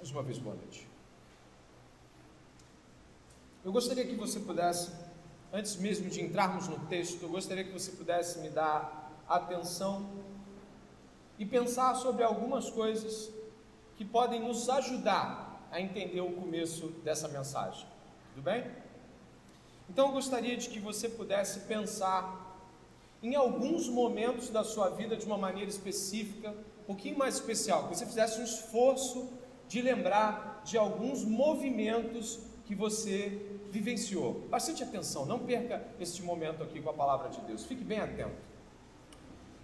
Mais uma vez, boa noite. Eu gostaria que você pudesse, antes mesmo de entrarmos no texto, eu gostaria que você pudesse me dar atenção e pensar sobre algumas coisas que podem nos ajudar a entender o começo dessa mensagem. Tudo bem? Então eu gostaria de que você pudesse pensar em alguns momentos da sua vida de uma maneira específica, um pouquinho mais especial, que você fizesse um esforço de lembrar de alguns movimentos que você vivenciou. Bastante atenção, não perca este momento aqui com a palavra de Deus, fique bem atento.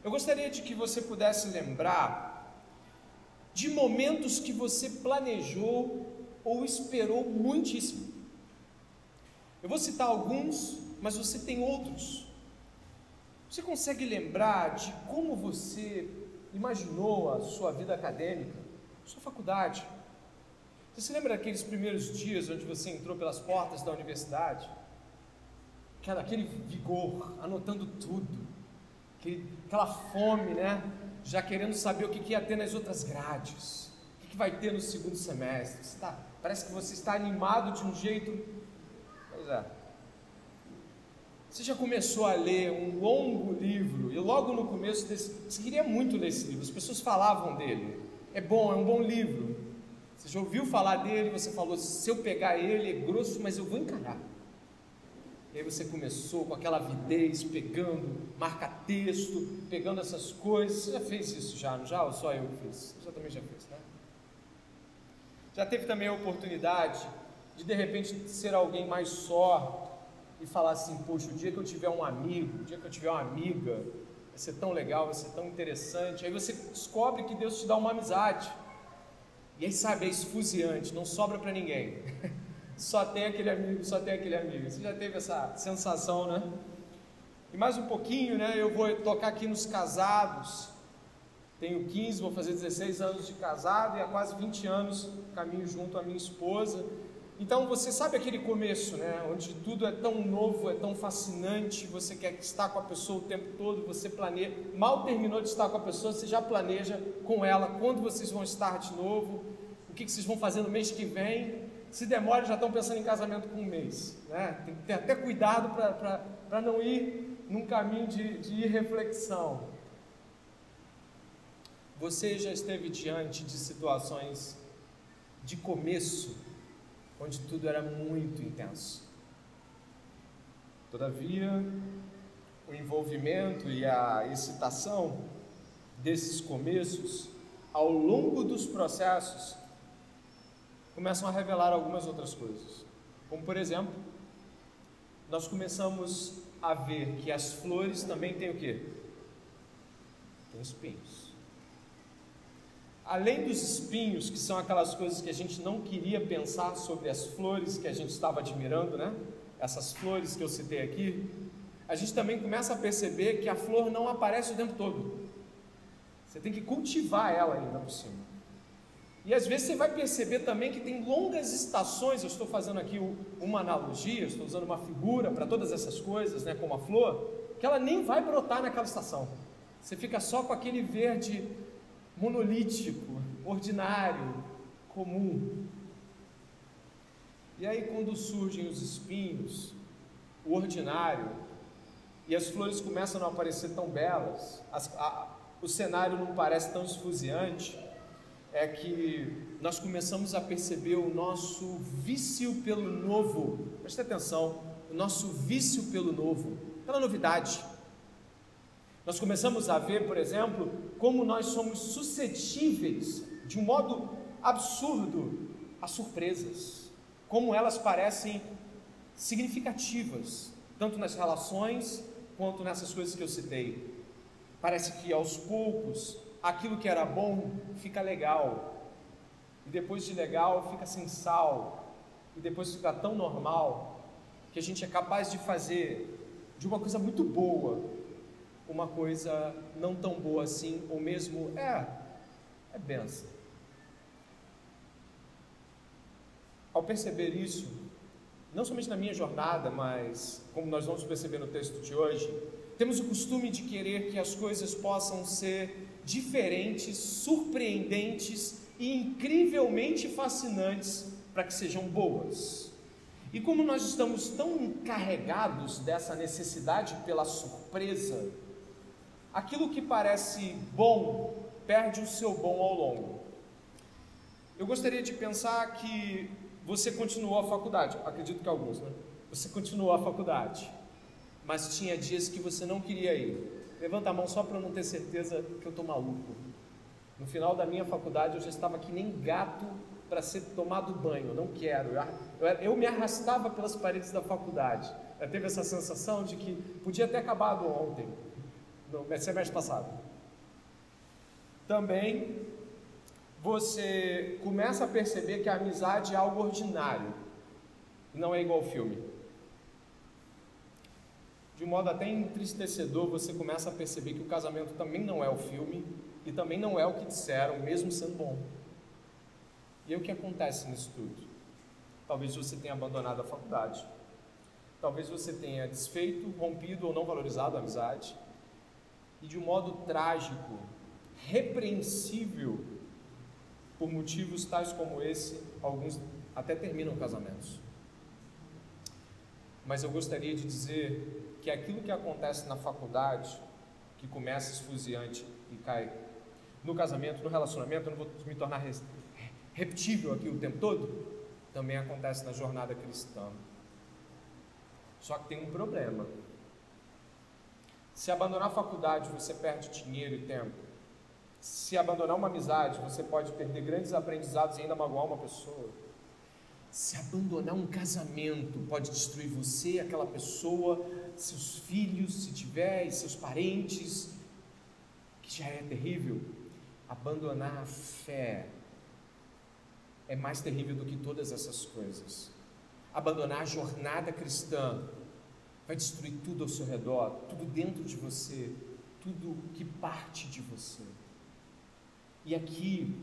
Eu gostaria de que você pudesse lembrar de momentos que você planejou ou esperou muitíssimo. Eu vou citar alguns, mas você tem outros. Você consegue lembrar de como você imaginou a sua vida acadêmica, sua faculdade? Você se lembra daqueles primeiros dias onde você entrou pelas portas da universidade? Aquela, aquele vigor, anotando tudo, aquele, aquela fome, né? Já querendo saber o que, que ia ter nas outras grades, o que, que vai ter no segundo semestre. Tá, parece que você está animado de um jeito. Pois é. Você já começou a ler um longo livro e logo no começo desse, você queria muito ler esse livro, as pessoas falavam dele. É bom, é um bom livro. Você já ouviu falar dele, você falou, se eu pegar ele é grosso, mas eu vou encarar. E aí você começou com aquela avidez, pegando marca-texto, pegando essas coisas. Você já fez isso já, não já? Ou só eu fiz? Você também já fez, né? Já teve também a oportunidade de de repente ser alguém mais só e falar assim, poxa, o dia que eu tiver um amigo, o dia que eu tiver uma amiga, vai ser tão legal, vai ser tão interessante. Aí você descobre que Deus te dá uma amizade. E aí, sabe, é esfuziante, não sobra para ninguém. Só tem aquele amigo, só tem aquele amigo. Você já teve essa sensação, né? E mais um pouquinho, né? Eu vou tocar aqui nos casados. Tenho 15, vou fazer 16 anos de casado e há quase 20 anos caminho junto à minha esposa. Então você sabe aquele começo, né? Onde tudo é tão novo, é tão fascinante, você quer estar com a pessoa o tempo todo, você planeja. Mal terminou de estar com a pessoa, você já planeja com ela quando vocês vão estar de novo, o que, vocês vão fazer no mês que vem. Se demora, já estão pensando em casamento com um mês. Né? Tem que ter até cuidado para não ir num caminho de, de irreflexão. Você já esteve diante de situações de começo onde tudo era muito intenso. Todavia, o envolvimento e a excitação desses começos, ao longo dos processos, começam a revelar algumas outras coisas. Como, por exemplo, nós começamos a ver que as flores também têm o quê? Tem espinhos além dos espinhos, que são aquelas coisas que a gente não queria pensar sobre as flores que a gente estava admirando, né? Essas flores que eu citei aqui, a gente também começa a perceber que a flor não aparece o tempo todo. Você tem que cultivar ela ainda por cima. E às vezes você vai perceber também que tem longas estações. Eu estou fazendo aqui uma analogia, estou usando uma figura para todas essas coisas, né, como a flor, que ela nem vai brotar naquela estação. Você fica só com aquele verde monolítico, ordinário, comum. E aí, quando surgem os espinhos, o ordinário, e as flores começam a não aparecer tão belas, as, a, o cenário não parece tão esfuziante, é que nós começamos a perceber o nosso vício pelo novo. Preste atenção, o nosso vício pelo novo, pela novidade. Nós começamos a ver, por exemplo, como nós somos suscetíveis, de um modo absurdo, a surpresas, como elas parecem significativas, tanto nas relações quanto nessas coisas que eu citei. Parece que aos poucos aquilo que era bom fica legal, e depois de legal fica sem sal, e depois fica tão normal que a gente é capaz de fazer de uma coisa muito boa uma coisa não tão boa assim, ou mesmo é, é benção. Ao perceber isso, não somente na minha jornada, mas como nós vamos perceber no texto de hoje, temos o costume de querer que as coisas possam ser diferentes, surpreendentes e incrivelmente fascinantes para que sejam boas. E como nós estamos tão carregados dessa necessidade pela surpresa, aquilo que parece bom perde o seu bom ao longo. Eu gostaria de pensar que você continuou a faculdade, acredito que alguns, né? Você continuou a faculdade, mas tinha dias que você não queria ir. Levanta a mão só para não ter certeza que eu estou maluco. No final da minha faculdade eu já estava que nem gato para ser tomado banho, eu não quero. Eu, eu, me arrastava pelas paredes da faculdade. Eu teve essa sensação de que podia ter acabado ontem, no semestre passado. Também você começa a perceber que a amizade é algo ordinário, não é igual ao filme. De um modo até entristecedor, você começa a perceber que o casamento também não é o filme e também não é o que disseram, mesmo sendo bom. E o que acontece nisso tudo? Talvez você tenha abandonado a faculdade, talvez você tenha desfeito, rompido ou não valorizado a amizade, e de um modo trágico, repreensível, por motivos tais como esse, alguns até terminam casamentos. Mas eu gostaria de dizer que aquilo que acontece na faculdade, que começa esfuziante e cai no casamento, no relacionamento, eu não vou me tornar repetível aqui o tempo todo, também acontece na jornada cristã. Só que tem um problema. Se abandonar a faculdade, você perde dinheiro e tempo. Se abandonar uma amizade, você pode perder grandes aprendizados e ainda magoar uma pessoa. Se abandonar um casamento, pode destruir você, aquela pessoa, seus filhos, se tiver, e seus parentes, que já é terrível. Abandonar a fé é mais terrível do que todas essas coisas. Abandonar a jornada cristã vai destruir tudo ao seu redor, tudo dentro de você, tudo que parte de você. E aqui,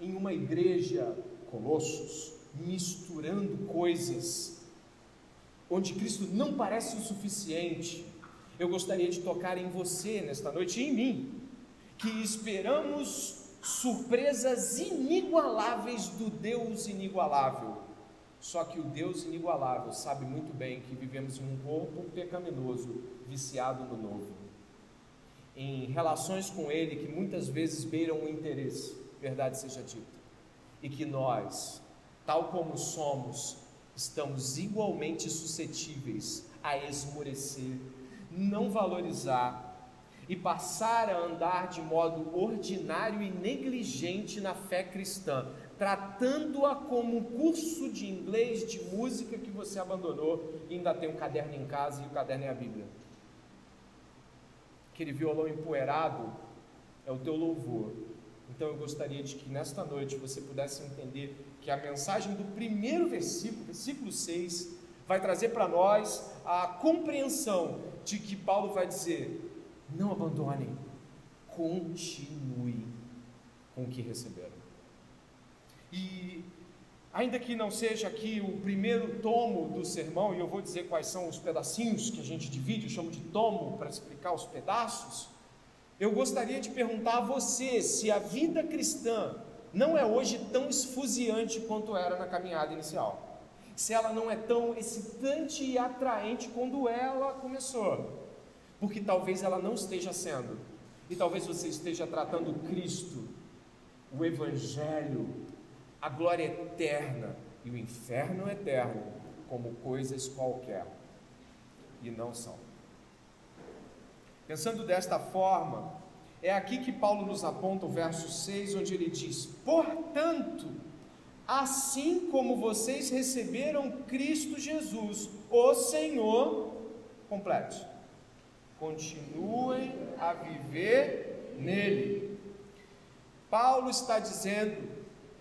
em uma igreja, Colossos, misturando coisas, onde Cristo não parece o suficiente, eu gostaria de tocar em você nesta noite e em mim, que esperamos surpresas inigualáveis do Deus inigualável. Só que o Deus inigualável sabe muito bem que vivemos em um corpo pecaminoso, viciado no novo. Em relações com Ele que muitas vezes beiram o interesse, verdade seja dita. E que nós, tal como somos, estamos igualmente suscetíveis a esmorecer, não valorizar e passar a andar de modo ordinário e negligente na fé cristã, tratando-a como um curso de inglês, de música que você abandonou e ainda tem um caderno em casa e o caderno é a Bíblia. Aquele violão empoeirado é o teu louvor. Então eu gostaria de que nesta noite você pudesse entender que a mensagem do primeiro versículo, versículo 6, vai trazer para nós a compreensão de que Paulo vai dizer: não abandonem, continue com o que receberam. E ainda que não seja aqui o primeiro tomo do sermão, e eu vou dizer quais são os pedacinhos que a gente divide, eu chamo de tomo para explicar os pedaços. Eu gostaria de perguntar a você se a vida cristã não é hoje tão esfuziante quanto era na caminhada inicial. Se ela não é tão excitante e atraente quando ela começou porque talvez ela não esteja sendo, e talvez você esteja tratando Cristo, o Evangelho, a glória eterna e o inferno eterno como coisas qualquer, e não são. Pensando desta forma, é aqui que Paulo nos aponta o verso 6, onde ele diz: Portanto, assim como vocês receberam Cristo Jesus, o Senhor, complete continuem a viver nele. Paulo está dizendo: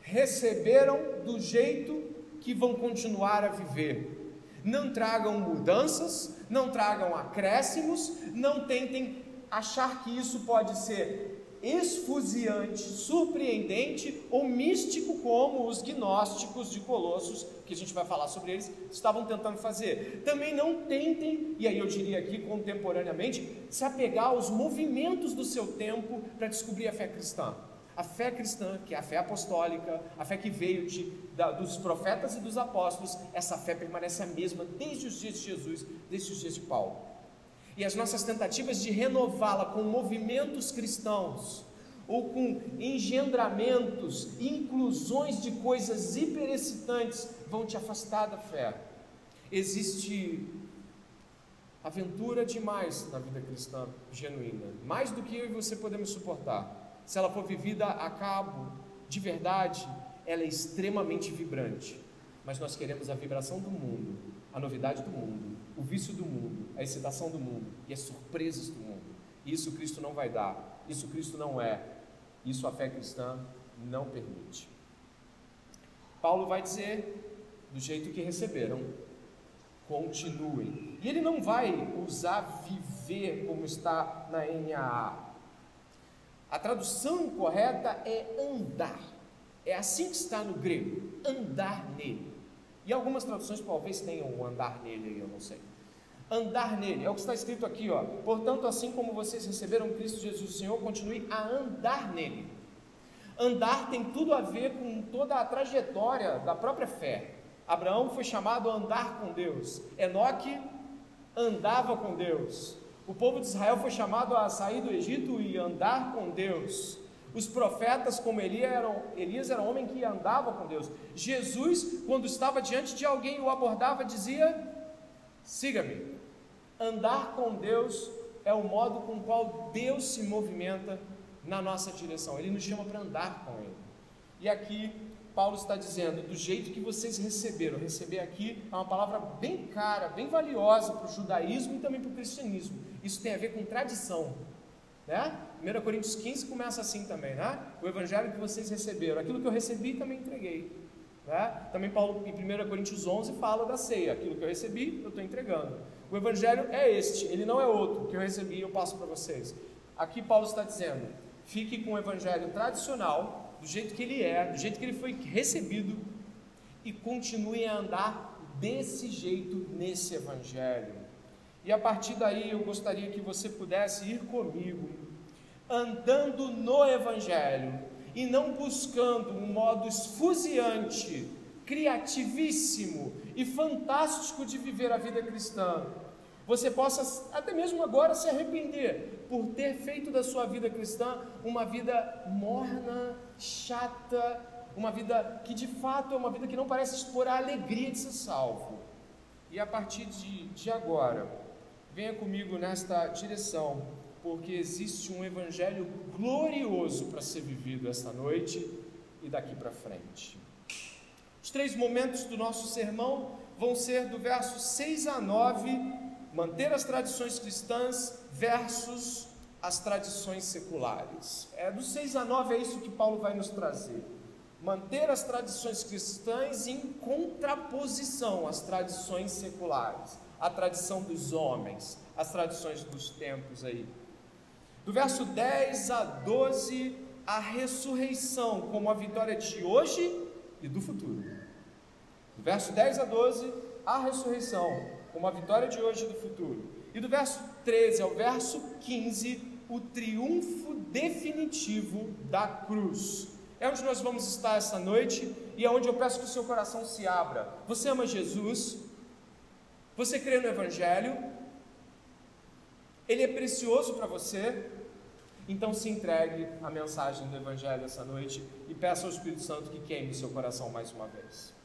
receberam do jeito que vão continuar a viver. Não tragam mudanças, não tragam acréscimos, não tentem achar que isso pode ser esfuziante, surpreendente ou místico, como os gnósticos de Colossos, que a gente vai falar sobre eles, estavam tentando fazer. Também não tentem, e aí eu diria aqui contemporaneamente, se apegar aos movimentos do seu tempo para descobrir a fé cristã. A fé cristã, que é a fé apostólica, a fé que veio de, da, dos profetas e dos apóstolos, essa fé permanece a mesma desde os dias de Jesus, desde os dias de Paulo. E as nossas tentativas de renová-la com movimentos cristãos, ou com engendramentos, inclusões de coisas hiperexcitantes, vão te afastar da fé. Existe aventura demais na vida cristã genuína, mais do que eu e você podemos suportar. Se ela for vivida a cabo de verdade, ela é extremamente vibrante. Mas nós queremos a vibração do mundo, a novidade do mundo, o vício do mundo, a excitação do mundo e as surpresas do mundo. E isso Cristo não vai dar, isso Cristo não é, isso a fé cristã não permite. Paulo vai dizer do jeito que receberam, continuem. E ele não vai usar viver como está na NAA. A tradução correta é andar. É assim que está no grego, andar nele. E algumas traduções talvez tenham andar nele, eu não sei. Andar nele, é o que está escrito aqui, ó. Portanto, assim como vocês receberam Cristo Jesus o Senhor, continue a andar nele. Andar tem tudo a ver com toda a trajetória da própria fé. Abraão foi chamado a andar com Deus. Enoque andava com Deus. O povo de Israel foi chamado a sair do Egito e andar com Deus. Os profetas, como Elias, eram, Elias era um homem que andava com Deus. Jesus, quando estava diante de alguém e o abordava, dizia: Siga-me. Andar com Deus é o modo com o qual Deus se movimenta na nossa direção. Ele nos chama para andar com Ele. E aqui Paulo está dizendo, do jeito que vocês receberam, receber aqui é uma palavra bem cara, bem valiosa para o judaísmo e também para o cristianismo. Isso tem a ver com tradição. Né? 1 Coríntios 15 começa assim também, né? O evangelho que vocês receberam, aquilo que eu recebi também entreguei. Né? Também Paulo em 1 Coríntios 11 fala da ceia, aquilo que eu recebi, eu estou entregando. O evangelho é este, ele não é outro, que eu recebi eu passo para vocês. Aqui Paulo está dizendo, fique com o evangelho tradicional, do jeito que ele é, do jeito que ele foi recebido, e continue a andar desse jeito nesse Evangelho. E a partir daí eu gostaria que você pudesse ir comigo, andando no Evangelho, e não buscando um modo esfuziante, criativíssimo e fantástico de viver a vida cristã, você possa até mesmo agora se arrepender por ter feito da sua vida cristã uma vida morna, chata, uma vida que de fato é uma vida que não parece expor a alegria de ser salvo. E a partir de, de agora, venha comigo nesta direção, porque existe um evangelho glorioso para ser vivido esta noite e daqui para frente. Os três momentos do nosso sermão vão ser do verso 6 a 9 manter as tradições cristãs versus as tradições seculares. É do 6 a 9 é isso que Paulo vai nos trazer. Manter as tradições cristãs em contraposição às tradições seculares, à tradição dos homens, às tradições dos tempos aí. Do verso 10 a 12, a ressurreição como a vitória de hoje e do futuro. Do verso 10 a 12, a ressurreição como a vitória de hoje e do futuro. E do verso 13 ao verso 15, o triunfo definitivo da cruz. É onde nós vamos estar essa noite e é onde eu peço que o seu coração se abra. Você ama Jesus? Você crê no Evangelho? Ele é precioso para você? Então se entregue à mensagem do Evangelho essa noite e peça ao Espírito Santo que queime seu coração mais uma vez.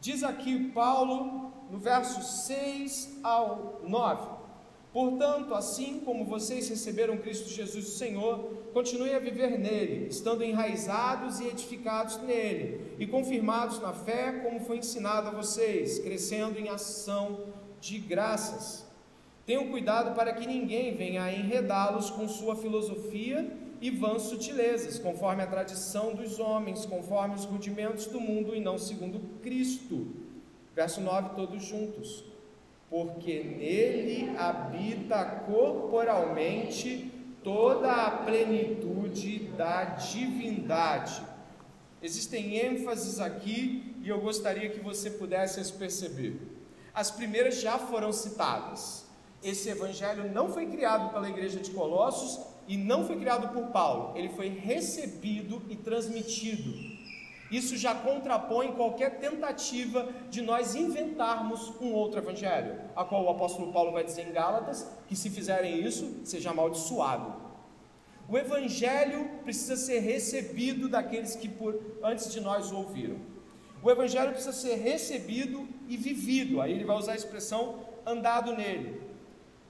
Diz aqui Paulo, no verso 6 ao 9: Portanto, assim como vocês receberam Cristo Jesus o Senhor, continuem a viver nele, estando enraizados e edificados nele, e confirmados na fé, como foi ensinado a vocês, crescendo em ação de graças. Tenham cuidado para que ninguém venha a enredá-los com sua filosofia e vãs sutilezas, conforme a tradição dos homens, conforme os rudimentos do mundo e não segundo Cristo. Verso 9, todos juntos. Porque nele habita corporalmente toda a plenitude da divindade. Existem ênfases aqui e eu gostaria que você pudesse as perceber. As primeiras já foram citadas. Esse evangelho não foi criado pela igreja de Colossos e não foi criado por Paulo, ele foi recebido e transmitido. Isso já contrapõe qualquer tentativa de nós inventarmos um outro evangelho, a qual o apóstolo Paulo vai dizer em Gálatas que se fizerem isso, seja amaldiçoado. O evangelho precisa ser recebido daqueles que por antes de nós o ouviram. O evangelho precisa ser recebido e vivido. Aí ele vai usar a expressão andado nele.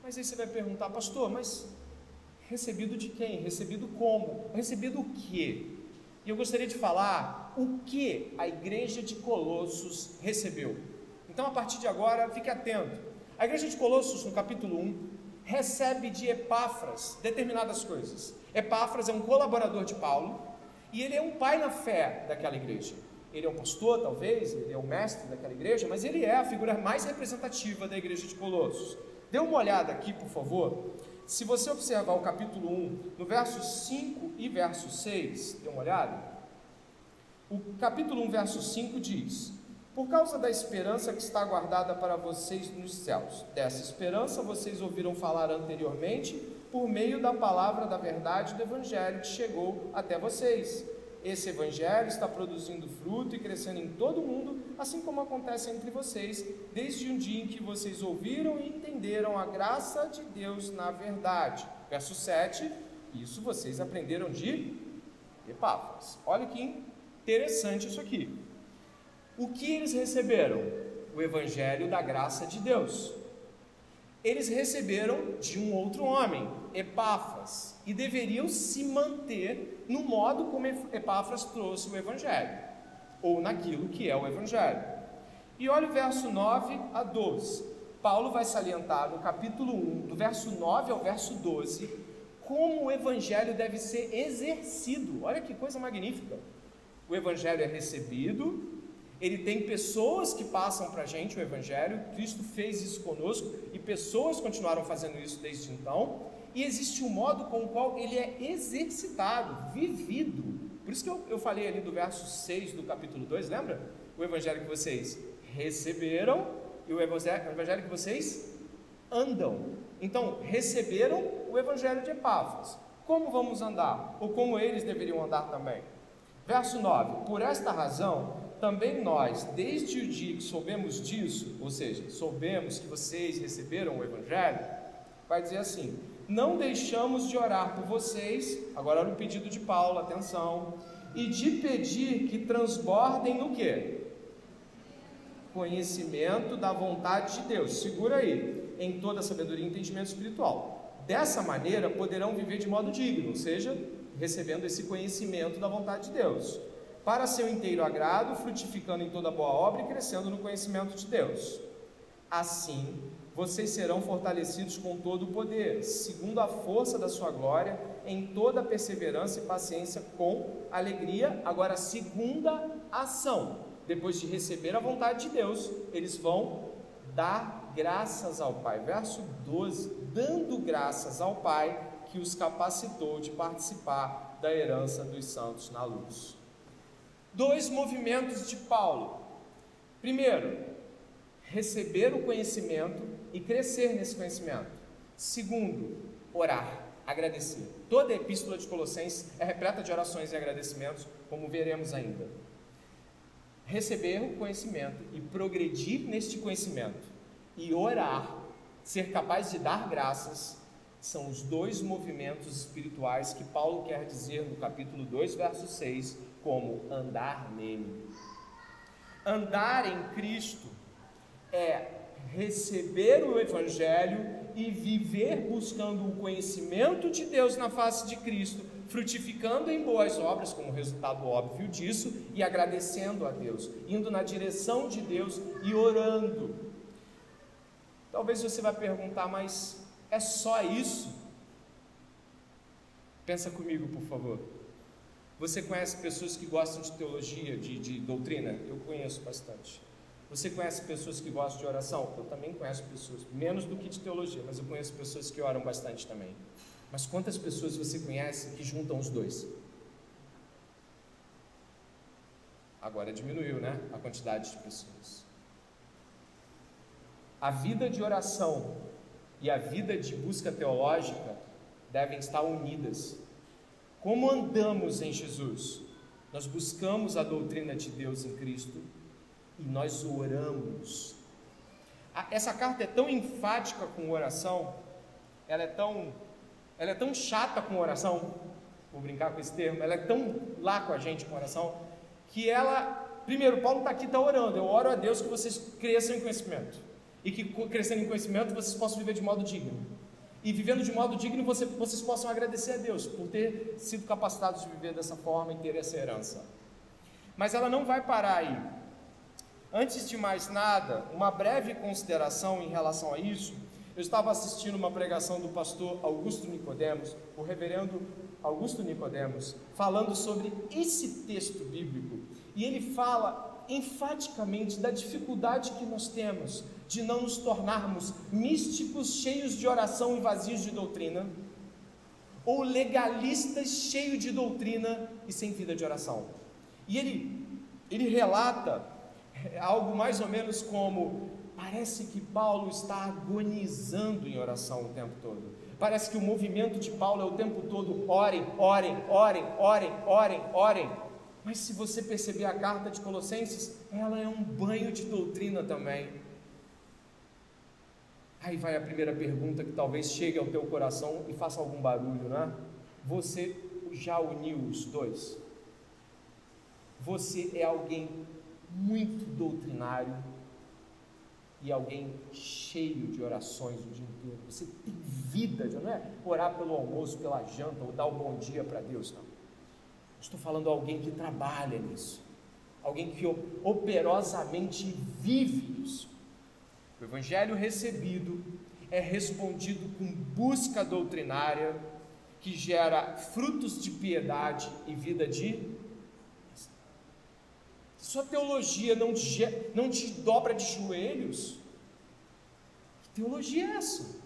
Mas aí você vai perguntar, pastor, mas recebido de quem? Recebido como? Recebido o quê? E eu gostaria de falar o que a igreja de Colossos recebeu. Então, a partir de agora, fique atento. A igreja de Colossos, no capítulo 1, recebe de Epáfras determinadas coisas. Epáfras é um colaborador de Paulo e ele é um pai na fé daquela igreja. Ele é um pastor, talvez, ele é o mestre daquela igreja, mas ele é a figura mais representativa da igreja de Colossos. Dê uma olhada aqui, por favor. Se você observar o capítulo 1, no verso 5 e verso 6, dê uma olhada. O capítulo 1, verso 5 diz: Por causa da esperança que está guardada para vocês nos céus, dessa esperança vocês ouviram falar anteriormente por meio da palavra da verdade do Evangelho que chegou até vocês esse evangelho está produzindo fruto e crescendo em todo o mundo, assim como acontece entre vocês, desde um dia em que vocês ouviram e entenderam a graça de Deus na verdade. Verso 7, isso vocês aprenderam de Epáfras. Olha que interessante isso aqui. O que eles receberam? O evangelho da graça de Deus. Eles receberam de um outro homem, Epáfras, e deveriam se manter no modo como Epáfras trouxe o Evangelho, ou naquilo que é o Evangelho. E olha o verso 9 a 12. Paulo vai salientar no capítulo 1, do verso 9 ao verso 12, como o Evangelho deve ser exercido. Olha que coisa magnífica! O Evangelho é recebido, ele tem pessoas que passam para a gente o Evangelho, Cristo fez isso conosco e pessoas continuaram fazendo isso desde então, e existe um modo com o qual ele é exercitado, vivido. Por isso que eu, eu falei ali do verso 6 do capítulo 2, lembra? O evangelho que vocês receberam e o evangelho, que vocês andam. Então, receberam o evangelho de Epáfras. Como vamos andar? Ou como eles deveriam andar também? Verso 9: Por esta razão, também nós, desde o dia que soubemos disso, ou seja, soubemos que vocês receberam o Evangelho, vai dizer assim: não deixamos de orar por vocês, agora olha o pedido de Paulo, atenção, e de pedir que transbordem no que? Conhecimento da vontade de Deus, segura aí, em toda sabedoria e entendimento espiritual. Dessa maneira poderão viver de modo digno, ou seja, recebendo esse conhecimento da vontade de Deus, para seu inteiro agrado, frutificando em toda boa obra e crescendo no conhecimento de Deus. Assim, vocês serão fortalecidos com todo o poder, segundo a força da sua glória, em toda perseverança e paciência, com alegria. Agora, segunda ação, depois de receber a vontade de Deus, eles vão dar graças ao Pai. Verso 12: dando graças ao Pai que os capacitou de participar da herança dos santos na luz. Dois movimentos de Paulo. Primeiro, receber o conhecimento e crescer nesse conhecimento. Segundo, orar, agradecer. Toda a epístola de Colossenses é repleta de orações e agradecimentos, como veremos ainda. Receber o conhecimento e progredir neste conhecimento e orar, ser capaz de dar graças, são os dois movimentos espirituais que Paulo quer dizer no capítulo 2, verso 6, como andar nele. Andar em Cristo é receber o Evangelho e viver buscando o conhecimento de Deus na face de Cristo, frutificando em boas obras, como resultado óbvio disso, e agradecendo a Deus, indo na direção de Deus e orando. Talvez você vai perguntar, mas é só isso? Pensa comigo, por favor. Você conhece pessoas que gostam de teologia, de, de doutrina? Eu conheço bastante. Você conhece pessoas que gostam de oração? Eu também conheço pessoas, menos do que de teologia, mas eu conheço pessoas que oram bastante também. Mas quantas pessoas você conhece que juntam os dois? Agora diminuiu, né? A quantidade de pessoas. A vida de oração e a vida de busca teológica devem estar unidas. Como andamos em Jesus? Nós buscamos a doutrina de Deus em Cristo e nós oramos. Essa carta é tão enfática com oração, ela é tão, ela é tão chata com oração, vou brincar com esse termo, ela é tão lá com a gente com oração, que ela, primeiro, Paulo está aqui, está orando, eu oro a Deus que vocês cresçam em conhecimento, e que crescendo em conhecimento vocês possam viver de modo digno. E vivendo de modo digno, você, vocês possam agradecer a Deus por ter sido capacitados de viver dessa forma e ter essa herança. Mas ela não vai parar aí. Antes de mais nada, uma breve consideração em relação a isso. Eu estava assistindo uma pregação do pastor Augusto Nicodemos, o reverendo Augusto Nicodemos, falando sobre esse texto bíblico, e ele fala enfaticamente da dificuldade que nós temos de não nos tornarmos místicos cheios de oração e vazios de doutrina, ou legalistas cheios de doutrina e sem vida de oração. E ele, ele relata algo mais ou menos como: parece que Paulo está agonizando em oração o tempo todo. Parece que o movimento de Paulo é o tempo todo: orem, orem, orem, orem, orem, orem. Mas se você perceber a carta de Colossenses, ela é um banho de doutrina também. Aí vai a primeira pergunta que talvez chegue ao teu coração e faça algum barulho, né? Você já uniu os dois? Você é alguém muito doutrinário e alguém cheio de orações o dia inteiro. Você tem vida, não é orar pelo almoço, pela janta ou dar o um bom dia para Deus, não. Estou falando de alguém que trabalha nisso, alguém que operosamente vive isso. O evangelho recebido é respondido com busca doutrinária que gera frutos de piedade e vida de sua teologia não te, não te dobra de joelhos. Que teologia é essa?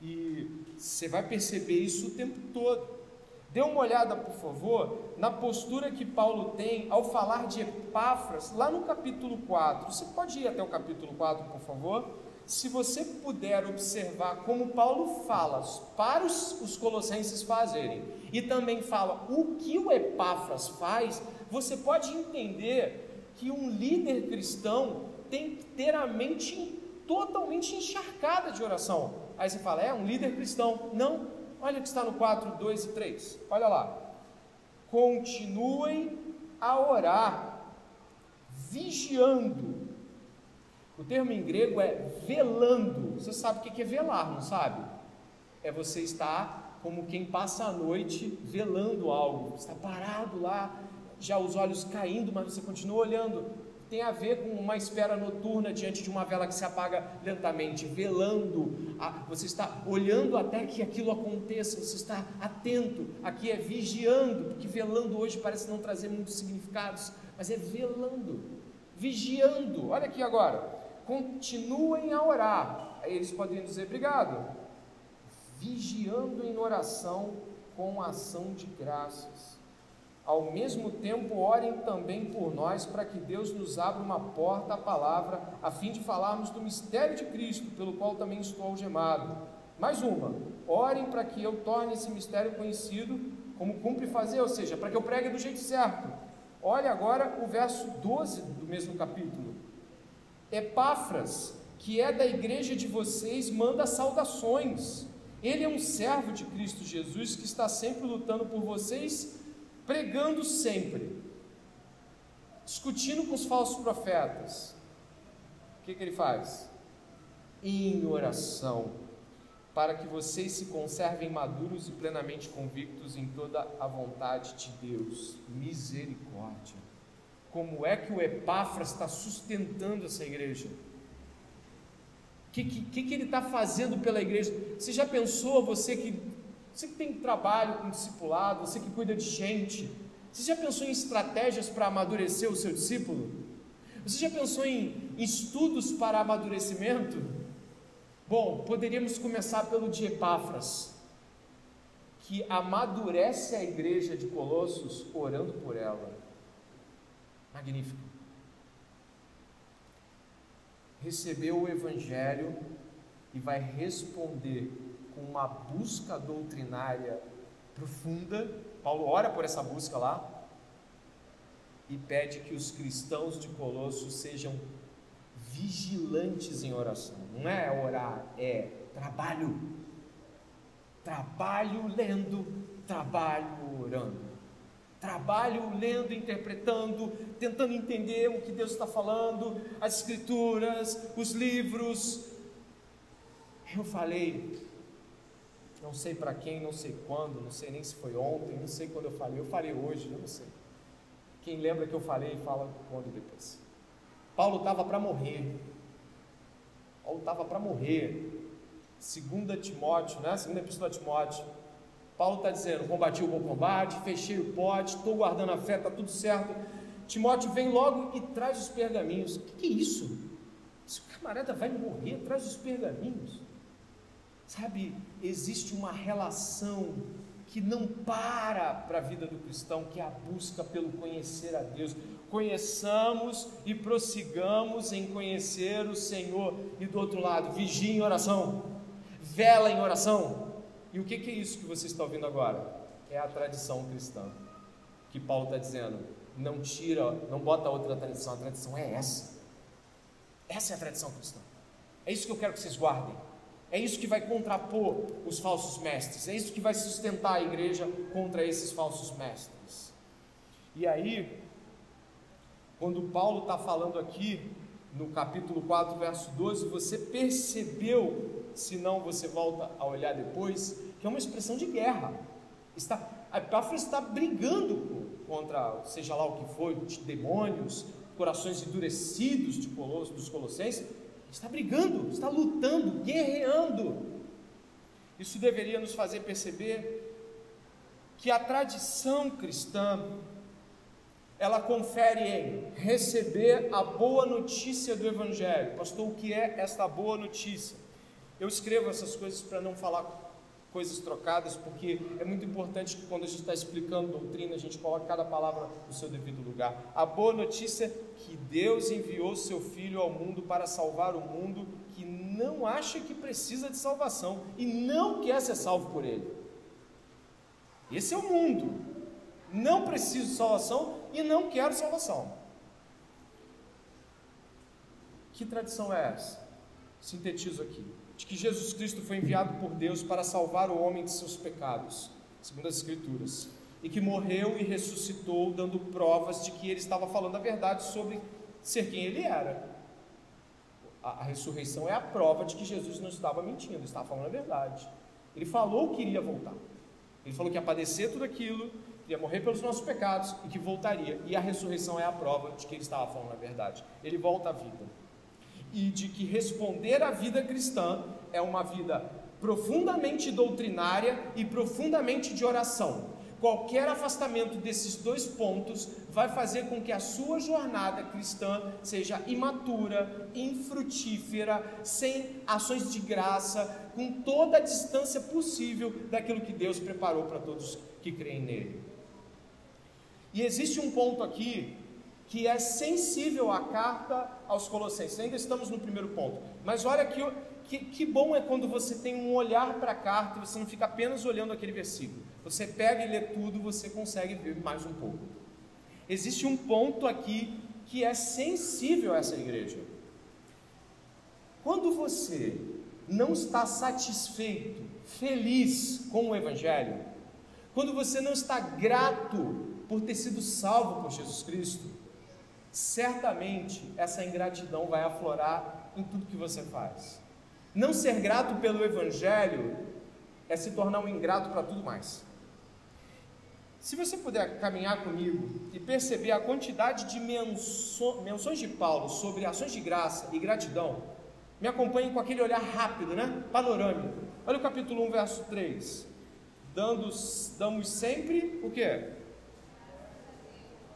E você vai perceber isso o tempo todo. Dê uma olhada, por favor, na postura que Paulo tem ao falar de Epáfras, lá no capítulo 4. Você pode ir até o capítulo 4, por favor? Se você puder observar como Paulo fala para os, os colossenses fazerem, e também fala o que o Epáfras faz, você pode entender que um líder cristão tem que ter a mente totalmente encharcada de oração. Aí você fala, é um líder cristão. Não, Olha o que está no 4, 2 e 3. Olha lá. Continuem a orar, vigiando. O termo em grego é velando. Você sabe o que é velar, não sabe? É você estar como quem passa a noite velando algo. Está parado lá, já os olhos caindo, mas você continua olhando. Tem a ver com uma espera noturna diante de uma vela que se apaga lentamente, velando, você está olhando até que aquilo aconteça, você está atento, aqui é vigiando, porque velando hoje parece não trazer muitos significados, mas é velando, vigiando, olha aqui agora, continuem a orar, aí eles poderiam dizer obrigado, vigiando em oração com ação de graças ao mesmo tempo, orem também por nós para que Deus nos abra uma porta à palavra, a fim de falarmos do mistério de Cristo, pelo qual também estou algemado. Mais uma, orem para que eu torne esse mistério conhecido, como cumpre fazer, ou seja, para que eu pregue do jeito certo. Olhe agora o verso 12 do mesmo capítulo. Epáfras, que é da igreja de vocês, manda saudações. Ele é um servo de Cristo Jesus que está sempre lutando por vocês pregando sempre, discutindo com os falsos profetas. O que, que ele faz? Em oração, para que vocês se conservem maduros e plenamente convictos em toda a vontade de Deus. Misericórdia. Como é que o Epáfras está sustentando essa igreja? O que, que, que, ele está fazendo pela igreja? Você já pensou, você que você que tem trabalho com discipulado, você que cuida de gente, você já pensou em estratégias para amadurecer o seu discípulo? Você já pensou em estudos para amadurecimento? Bom, poderíamos começar pelo de Epáfras, que amadurece a igreja de Colossos orando por ela. Magnífico. Recebeu o Evangelho e vai responder com uma busca doutrinária profunda. Paulo ora por essa busca lá e pede que os cristãos de Colossos sejam vigilantes em oração. Não é orar, é trabalho. Trabalho lendo, trabalho orando. Trabalho lendo, interpretando, tentando entender o que Deus está falando, as escrituras, os livros. Eu falei, não sei para quem, não sei quando, não sei nem se foi ontem, não sei quando eu falei, eu falei hoje, não sei. Quem lembra que eu falei, fala quando depois. Paulo estava para morrer. Paulo estava para morrer. Segunda Timóteo, né? Segunda Epístola de Timóteo. Paulo está dizendo: combati o bom combate, fechei o pote, estou guardando a fé, está tudo certo. Timóteo vem logo e traz os pergaminhos. O que, que é isso? Esse camarada vai morrer, traz os pergaminhos. Sabe, existe uma relação que não para para a vida do cristão, que é a busca pelo conhecer a Deus. Conheçamos e prossigamos em conhecer o Senhor. E do outro lado, vigia em oração, vela em oração. E o que, que é isso que você está ouvindo agora? É a tradição cristã. Que Paulo está dizendo, não tira, não bota outra tradição, a tradição é essa. Essa é a tradição cristã. É isso que eu quero que vocês guardem. É isso que vai contrapor os falsos mestres, é isso que vai sustentar a igreja contra esses falsos mestres. E aí, quando Paulo está falando aqui, no capítulo 4, verso 12, você percebeu, se não você volta a olhar depois, que é uma expressão de guerra. Está, a Epáfras está brigando contra, seja lá o que de demônios, corações endurecidos de Coloss, dos colossenses, está brigando, está lutando, guerreando. Isso deveria nos fazer perceber que a tradição cristã ela confere em receber a boa notícia do Evangelho. Pastor, o que é esta boa notícia? Eu escrevo essas coisas para não falar coisas trocadas, porque é muito importante que quando a gente está explicando doutrina, a gente coloque cada palavra no seu devido lugar. A boa notícia é que Deus enviou seu Filho ao mundo para salvar o mundo que não acha que precisa de salvação e não quer ser salvo por ele. Esse é o mundo. Não preciso de salvação e não quero salvação. Que tradição é essa? Sintetizo aqui de que Jesus Cristo foi enviado por Deus para salvar o homem de seus pecados, segundo as Escrituras, e que morreu e ressuscitou, dando provas de que ele estava falando a verdade sobre ser quem ele era. A, a ressurreição é a prova de que Jesus não estava mentindo, estava falando a verdade. Ele falou que iria voltar. Ele falou que ia padecer tudo aquilo, ia morrer pelos nossos pecados e que voltaria. E a ressurreição é a prova de que ele estava falando a verdade. Ele volta à vida e de que responder à vida cristã é uma vida profundamente doutrinária e profundamente de oração. Qualquer afastamento desses dois pontos vai fazer com que a sua jornada cristã seja imatura, infrutífera, sem ações de graça, com toda a distância possível daquilo que Deus preparou para todos que creem nele. E existe um ponto aqui que é sensível à carta aos Colossenses. Ainda estamos no primeiro ponto. Mas olha que, que, que bom é quando você tem um olhar para a carta e você não fica apenas olhando aquele versículo. Você pega e lê tudo, você consegue ver mais um pouco. Existe um ponto aqui que é sensível a essa igreja. Quando você não está satisfeito, feliz com o Evangelho, quando você não está grato por ter sido salvo por Jesus Cristo, certamente essa ingratidão vai aflorar em tudo que você faz. Não ser grato pelo Evangelho é se tornar um ingrato para tudo mais. Se você puder caminhar comigo e perceber a quantidade de menções de Paulo sobre ações de graça e gratidão, me acompanhe com aquele olhar rápido, né? Panorâmico. Olha o capítulo 1, verso 3. Dando, damos sempre o que?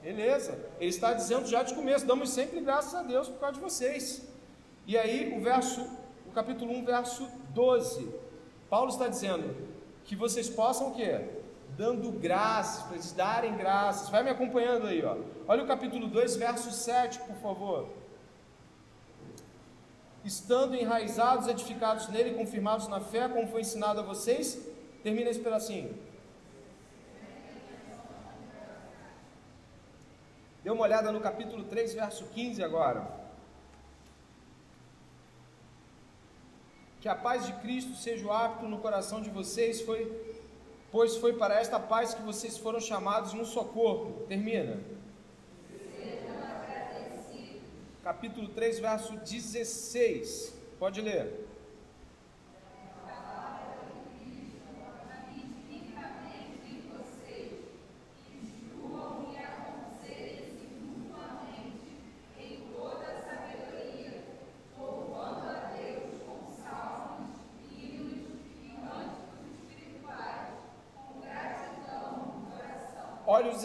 Beleza. Ele está dizendo já de começo, damos sempre graças a Deus por causa de vocês. E aí o verso, o capítulo 1, verso 12. Paulo está dizendo que vocês possam o quê? Dando graças, para eles darem graças. Vai me acompanhando aí, ó. Olha o capítulo 2, verso 7, por favor. estando enraizados, edificados nele, confirmados na fé, como foi ensinado a vocês. Termina esse pedacinho. Dê uma olhada no capítulo 3, verso 15 agora. Que a paz de Cristo seja o hábito no coração de vocês, foi, pois foi para esta paz que vocês foram chamados no só corpo. Termina. Capítulo 3, verso 16. Pode ler.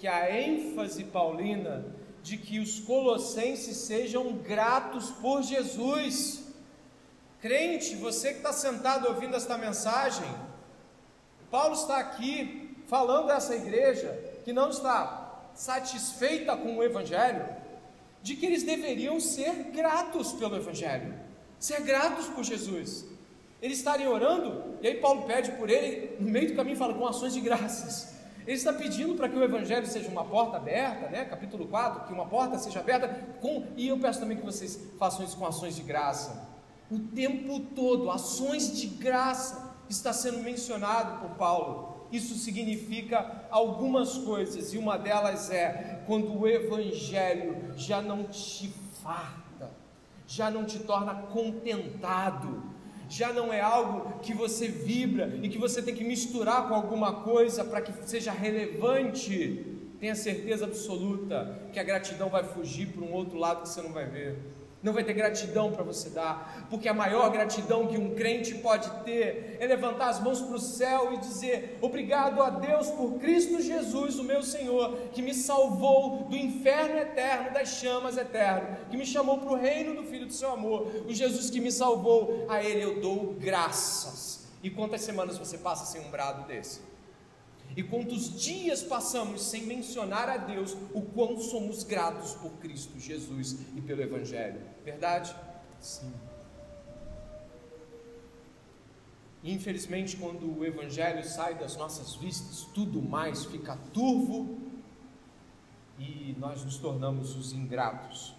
que a ênfase paulina de que os colossenses sejam gratos por Jesus. Crente, você que está sentado ouvindo esta mensagem, Paulo está aqui falando a essa igreja que não está satisfeita com o Evangelho, de que eles deveriam ser gratos pelo Evangelho, ser gratos por Jesus. Eles estariam orando, e aí Paulo pede por ele, no meio do caminho fala com ações de graças. Ele está pedindo para que o Evangelho seja uma porta aberta, né? capítulo 4, que uma porta seja aberta, com, e eu peço também que vocês façam isso com ações de graça. O tempo todo, ações de graça está sendo mencionado por Paulo. Isso significa algumas coisas, e uma delas é quando o Evangelho já não te farta, já não te torna contentado, já não é algo que você vibra e que você tem que misturar com alguma coisa para que seja relevante. Tenha certeza absoluta que a gratidão vai fugir para um outro lado que você não vai ver não vai ter gratidão para você dar, porque a maior gratidão que um crente pode ter é levantar as mãos para o céu e dizer: Obrigado a Deus por Cristo Jesus, o meu Senhor, que me salvou do inferno eterno, das chamas eternas, que me chamou para o reino do Filho do seu amor, o Jesus que me salvou, a Ele eu dou graças. E quantas semanas você passa sem um brado desse? E quantos dias passamos sem mencionar a Deus o quão somos gratos por Cristo Jesus e pelo Evangelho? Verdade? Sim. infelizmente, quando o Evangelho sai das nossas vistas, tudo mais fica turvo e nós nos tornamos os ingratos.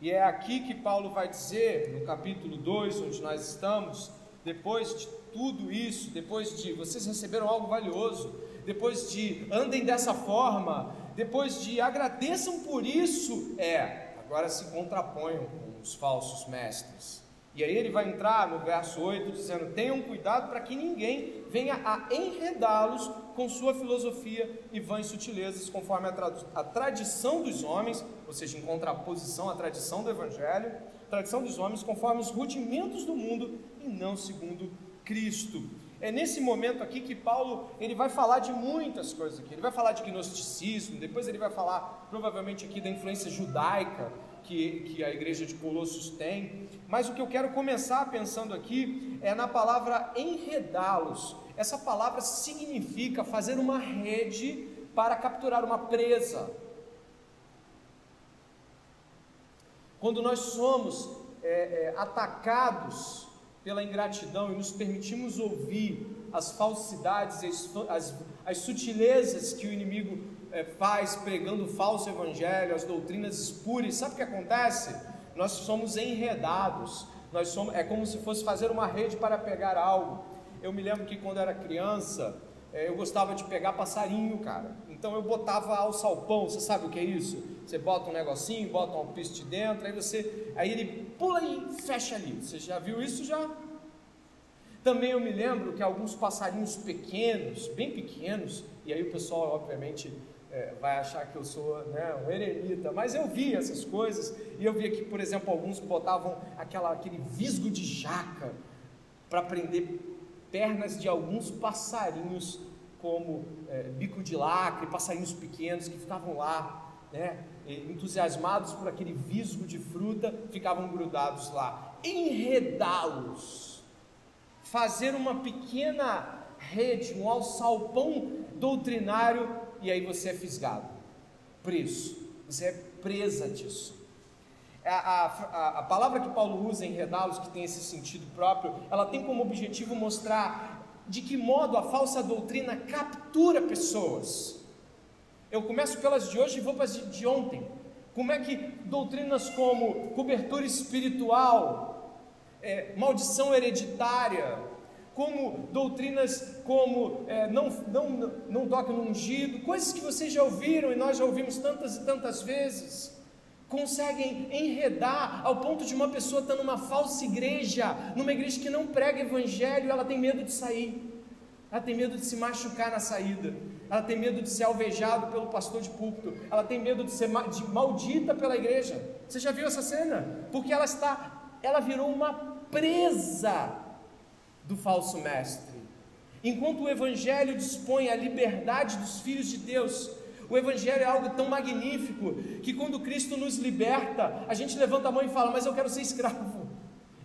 E é aqui que Paulo vai dizer, no capítulo 2, onde nós estamos, depois de tudo isso, depois de vocês receberam algo valioso, depois de andem dessa forma, depois de agradeçam por isso, é, agora se contraponham com os falsos mestres. E aí ele vai entrar no verso 8 dizendo: Tenham cuidado para que ninguém venha a enredá-los com sua filosofia e vãs sutilezas, conforme a, a tradição dos homens, ou seja, em contraposição à tradição do Evangelho, tradição dos homens, conforme os rudimentos do mundo e não segundo Cristo. É nesse momento aqui que Paulo ele vai falar de muitas coisas aqui. Ele vai falar de gnosticismo, depois ele vai falar provavelmente aqui da influência judaica que, que a igreja de Colossos tem. Mas o que eu quero começar pensando aqui é na palavra enredá-los. Essa palavra significa fazer uma rede para capturar uma presa. Quando nós somos é, é, atacados pela ingratidão e nos permitimos ouvir as falsidades, as, as, as sutilezas que o inimigo é, faz pregando o falso evangelho, as doutrinas espúrias, sabe o que acontece? Nós somos enredados, nós somos, é como se fosse fazer uma rede para pegar algo. Eu me lembro que quando era criança, é, eu gostava de pegar passarinho, cara. Então eu botava ao salpão, você sabe o que é isso? Você bota um negocinho, bota um alpiste dentro, aí você, aí ele pula e fecha ali. Você já viu isso já? Também eu me lembro que alguns passarinhos pequenos, bem pequenos, e aí o pessoal obviamente é, vai achar que eu sou né, um eremita, mas eu vi essas coisas e eu via que, por exemplo, alguns botavam aquela, aquele visgo de jaca para prender pernas de alguns passarinhos, como é, bico de lacre, passarinhos pequenos que ficavam lá, né, entusiasmados por aquele visgo de fruta, ficavam grudados lá. Enredá-los, fazer uma pequena rede, um alçalpão doutrinário, e aí você é fisgado, preso, você é presa disso. A, a, a palavra que Paulo usa, enredá-los, que tem esse sentido próprio, ela tem como objetivo mostrar de que modo a falsa doutrina captura pessoas. Eu começo pelas de hoje e vou para as de, ontem. Como é que doutrinas como cobertura espiritual, é, maldição hereditária, como doutrinas como é, não, não, não toque no ungido, coisas que vocês já ouviram e nós já ouvimos tantas e tantas vezes, conseguem enredar ao ponto de uma pessoa estar numa falsa igreja, numa igreja que não prega evangelho, ela tem medo de sair, ela tem medo de se machucar na saída, ela tem medo de ser alvejado pelo pastor de púlpito, ela tem medo de ser de maldita pela igreja. Você já viu essa cena? Porque ela está, ela virou uma presa do falso mestre. Enquanto o Evangelho dispõe a liberdade dos filhos de Deus, o Evangelho é algo tão magnífico que quando Cristo nos liberta, a gente levanta a mão e fala: Mas eu quero ser escravo,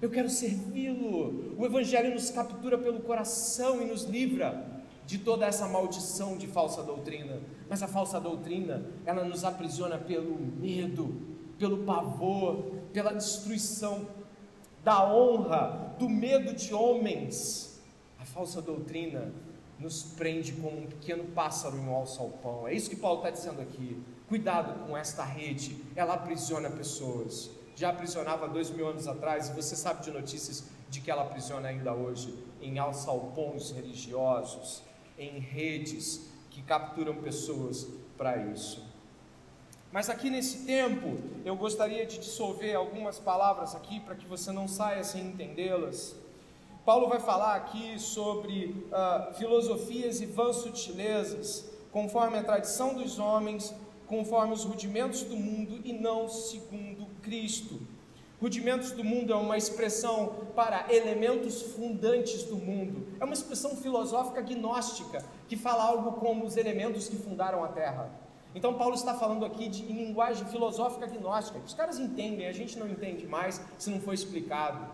eu quero servi-lo. O Evangelho nos captura pelo coração e nos livra de toda essa maldição de falsa doutrina. Mas a falsa doutrina, ela nos aprisiona pelo medo, pelo pavor, pela destruição da honra, do medo de homens. A falsa doutrina nos prende como um pequeno pássaro em um alçapão. É isso que Paulo está dizendo aqui. Cuidado com esta rede, ela aprisiona pessoas. Já aprisionava dois mil anos atrás, e você sabe de notícias de que ela aprisiona ainda hoje em alçapões religiosos, em redes que capturam pessoas para isso. Mas aqui nesse tempo, eu gostaria de dissolver algumas palavras aqui para que você não saia sem entendê-las. Paulo vai falar aqui sobre uh, filosofias e vãs sutilezas, conforme a tradição dos homens, conforme os rudimentos do mundo e não segundo Cristo. Rudimentos do mundo é uma expressão para elementos fundantes do mundo, é uma expressão filosófica gnóstica que fala algo como os elementos que fundaram a terra. Então Paulo está falando aqui de, em linguagem filosófica gnóstica. Os caras entendem, a gente não entende mais se não for explicado.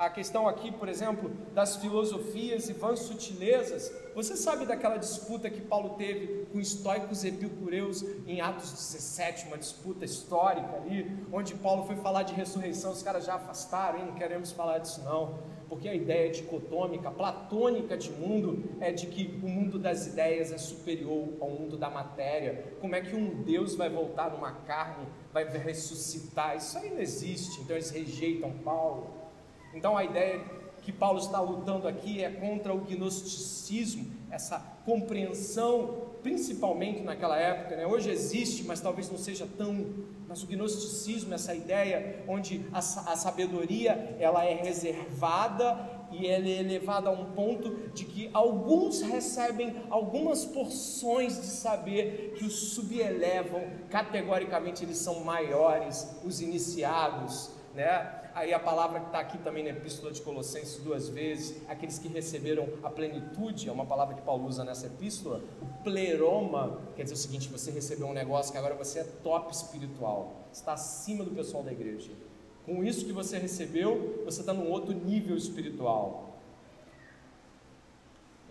A questão aqui, por exemplo, das filosofias e vãs sutilezas. Você sabe daquela disputa que Paulo teve com estoicos epicureus em Atos 17, uma disputa histórica ali, onde Paulo foi falar de ressurreição, os caras já afastaram, e não queremos falar disso não porque a ideia dicotômica, platônica de mundo é de que o mundo das ideias é superior ao mundo da matéria. Como é que um Deus vai voltar numa carne, vai ressuscitar? Isso aí não existe. Então eles rejeitam Paulo. Então a ideia que Paulo está lutando aqui é contra o gnosticismo, essa compreensão, principalmente naquela época, né? hoje existe, mas talvez não seja tão mas o gnosticismo, essa ideia onde a, a sabedoria ela é reservada e ela é elevada a um ponto de que alguns recebem algumas porções de saber que os subelevam, categoricamente eles são maiores, os iniciados, né? aí a palavra que está aqui também na Epístola de Colossenses duas vezes, aqueles que receberam a plenitude, é uma palavra que Paulo usa nessa epístola, o pleroma, quer dizer o seguinte, você recebeu um negócio que agora você é top espiritual, está acima do pessoal da igreja. Com isso que você recebeu, você está num outro nível espiritual.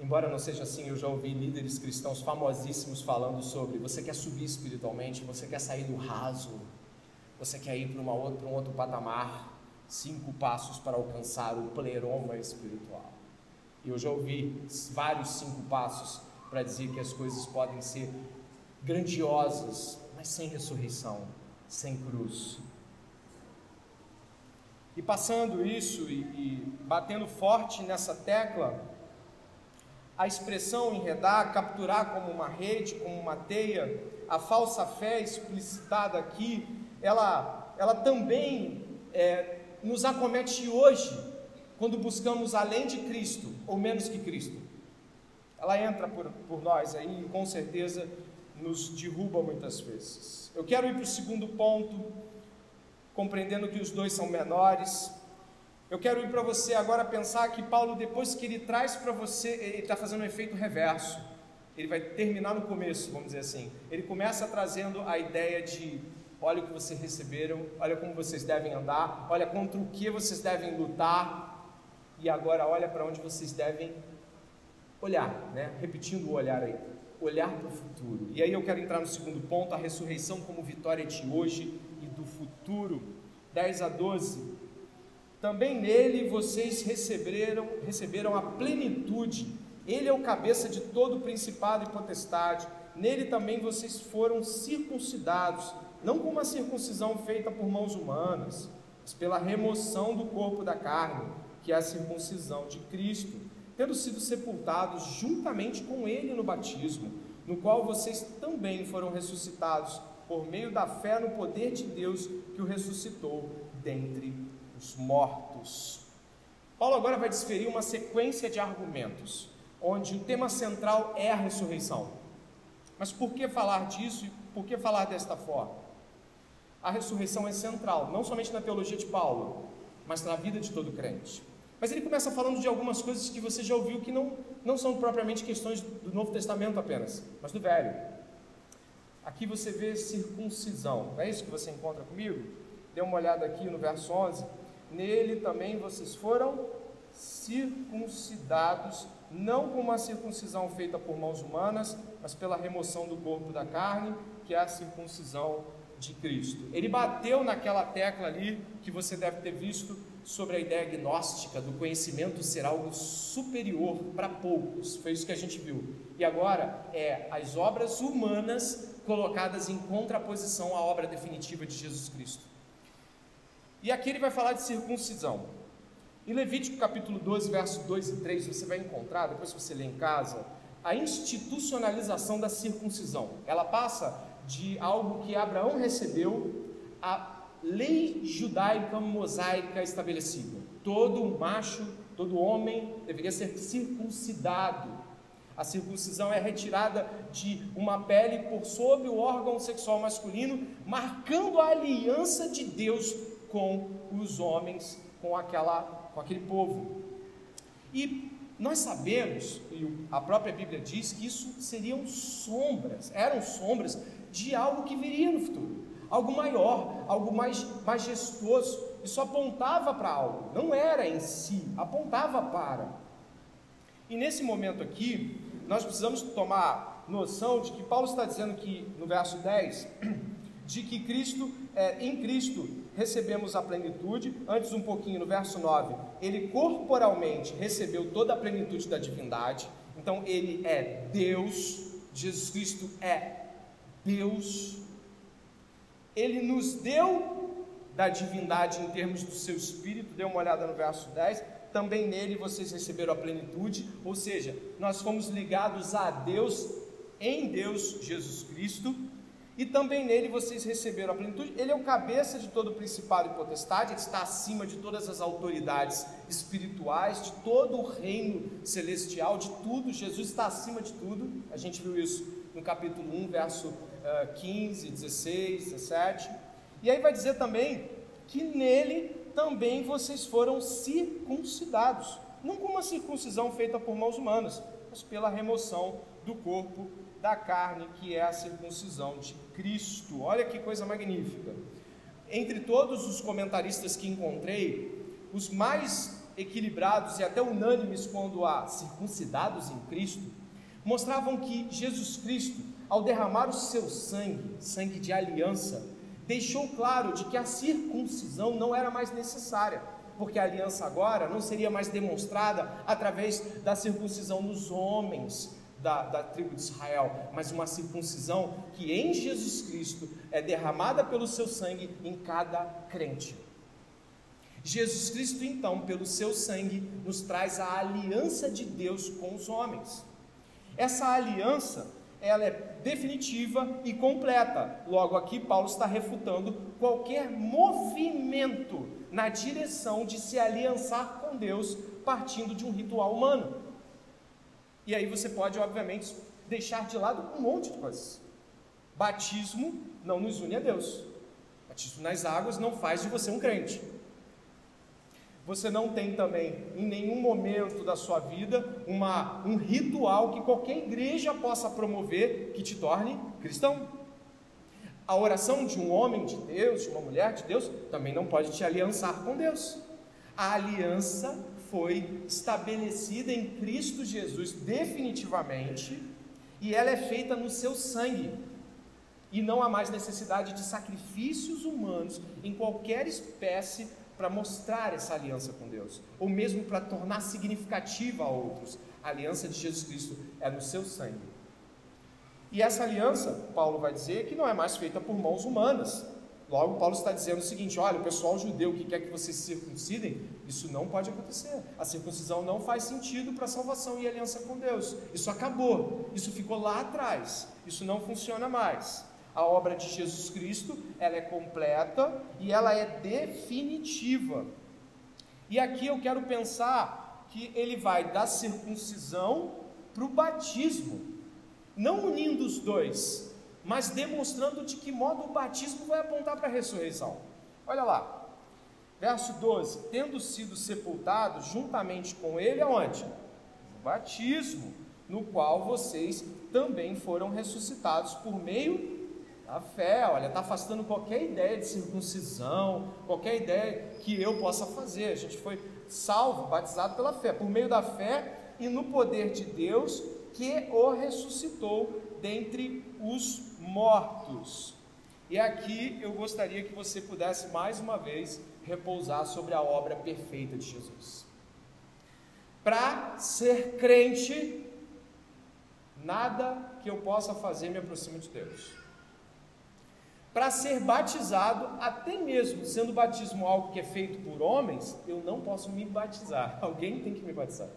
Embora não seja assim, eu já ouvi líderes cristãos famosíssimos falando sobre você quer subir espiritualmente, você quer sair do raso, você quer ir para, uma para um outro patamar cinco passos para alcançar o pleroma espiritual. E eu já ouvi vários cinco passos para dizer que as coisas podem ser grandiosas, mas sem ressurreição, sem cruz. E passando isso e, e batendo forte nessa tecla, a expressão enredar, capturar como uma rede, como uma teia, a falsa fé explicitada aqui, ela, ela também é, nos acomete hoje, quando buscamos além de Cristo ou menos que Cristo. Ela entra por, por nós aí, com certeza nos derruba muitas vezes. Eu quero ir para o segundo ponto, compreendendo que os dois são menores. Eu quero ir para você agora pensar que Paulo, depois que ele traz para você, ele está fazendo um efeito reverso. Ele vai terminar no começo, vamos dizer assim. Ele começa trazendo a ideia de: olha o que vocês receberam, olha como vocês devem andar, olha contra o que vocês devem lutar, e agora olha para onde vocês devem olhar, né? repetindo o olhar aí, olhar para o futuro. E aí eu quero entrar no segundo ponto, a ressurreição como vitória de hoje e do futuro. 10 a 12. Também nele vocês receberam, receberam a plenitude. Ele é o cabeça de todo principado e potestade. Nele também vocês foram circuncidados, não com uma circuncisão feita por mãos humanas, mas pela remoção do corpo da carne, que é a circuncisão de Cristo tendo sido sepultados juntamente com ele no batismo, no qual vocês também foram ressuscitados por meio da fé no poder de Deus que o ressuscitou dentre os mortos. Paulo agora vai desferir uma sequência de argumentos, onde o tema central é a ressurreição. Mas por que falar disso e por que falar desta forma? A ressurreição é central, não somente na teologia de Paulo, mas na vida de todo crente. Mas ele começa falando de algumas coisas que você já ouviu que não, não são propriamente questões do Novo Testamento apenas, mas do Velho. Aqui você vê circuncisão, não é isso que você encontra comigo? Dê uma olhada aqui no verso 11. Nele também vocês foram circuncidados, não com uma circuncisão feita por mãos humanas, mas pela remoção do corpo da carne, que é a circuncisão de Cristo. Ele bateu naquela tecla ali que você deve ter visto sobre a ideia gnóstica do conhecimento ser algo superior para poucos. Foi isso que a gente viu. E agora é as obras humanas colocadas em contraposição à obra definitiva de Jesus Cristo. E aqui ele vai falar de circuncisão. Em Levítico capítulo 12, versos 2 e 3, você vai encontrar, depois que você lê em casa, a institucionalização da circuncisão. Ela passa de algo que Abraão recebeu a lei judaica mosaica estabelecida. Todo macho, todo homem deveria ser circuncidado. A circuncisão é retirada de uma pele por sobre o órgão sexual masculino, marcando a aliança de Deus com os homens, com, aquela, com aquele povo. E nós sabemos, e a própria Bíblia diz, que isso seriam sombras, eram sombras de algo que viria no futuro algo maior, algo mais majestoso. Isso apontava para algo, não era em si, apontava para. E nesse momento aqui, nós precisamos tomar noção de que Paulo está dizendo que, no verso 10, de que Cristo, é, em Cristo recebemos a plenitude, antes um pouquinho no verso 9, ele corporalmente recebeu toda a plenitude da divindade, então ele é Deus, Jesus Cristo é Deus, ele nos deu da divindade em termos do seu espírito, dê uma olhada no verso 10, também nele vocês receberam a plenitude, ou seja, nós fomos ligados a Deus, em Deus Jesus Cristo, e também nele vocês receberam a plenitude. Ele é o cabeça de todo o principado e potestade, ele está acima de todas as autoridades espirituais, de todo o reino celestial, de tudo. Jesus está acima de tudo. A gente viu isso no capítulo 1, verso 15, 16, 17. E aí vai dizer também que nele também vocês foram circuncidados, não com uma circuncisão feita por mãos humanas, mas pela remoção do corpo da carne, que é a circuncisão de Cristo. Olha que coisa magnífica. Entre todos os comentaristas que encontrei, os mais equilibrados e até unânimes quando há circuncidados em Cristo, mostravam que Jesus Cristo ao derramar o seu sangue, sangue de aliança, deixou claro de que a circuncisão não era mais necessária, porque a aliança agora não seria mais demonstrada através da circuncisão nos homens da, da tribo de Israel, mas uma circuncisão que em Jesus Cristo é derramada pelo seu sangue em cada crente. Jesus Cristo, então, pelo seu sangue, nos traz a aliança de Deus com os homens. Essa aliança ela é definitiva e completa. Logo aqui Paulo está refutando qualquer movimento na direção de se aliançar com Deus partindo de um ritual humano. E aí você pode, obviamente, deixar de lado um monte de coisas. Batismo não nos une a Deus. Batismo nas águas não faz de você um crente. Você não tem também, em nenhum momento da sua vida, uma, um ritual que qualquer igreja possa promover que te torne cristão. A oração de um homem de Deus, de uma mulher de Deus, também não pode te aliançar com Deus. A aliança foi estabelecida em Cristo Jesus definitivamente e ela é feita no seu sangue. E não há mais necessidade de sacrifícios humanos em qualquer espécie para mostrar essa aliança com Deus, ou mesmo para tornar significativa a outros. A aliança de Jesus Cristo é no seu sangue. E essa aliança, Paulo vai dizer, que não é mais feita por mãos humanas. Logo, Paulo está dizendo o seguinte: olha, o pessoal judeu que quer que vocês se circuncidem, isso não pode acontecer. A circuncisão não faz sentido para a salvação e aliança com Deus. Isso acabou. Isso ficou lá atrás. Isso não funciona mais. A obra de Jesus Cristo, ela é completa e ela é definitiva. E aqui eu quero pensar que ele vai da circuncisão para o batismo, não unindo os dois, mas demonstrando de que modo o batismo vai apontar para a ressurreição. Olha lá, verso 12: tendo sido sepultados juntamente com ele, aonde? No batismo, no qual vocês também foram ressuscitados por meio a fé, olha, está afastando qualquer ideia de circuncisão, qualquer ideia que eu possa fazer. A gente foi salvo, batizado pela fé, por meio da fé e no poder de Deus que o ressuscitou dentre os mortos. E aqui eu gostaria que você pudesse mais uma vez repousar sobre a obra perfeita de Jesus. Para ser crente, nada que eu possa fazer me aproxima de Deus para ser batizado, até mesmo sendo batismo algo que é feito por homens, eu não posso me batizar, alguém tem que me batizar.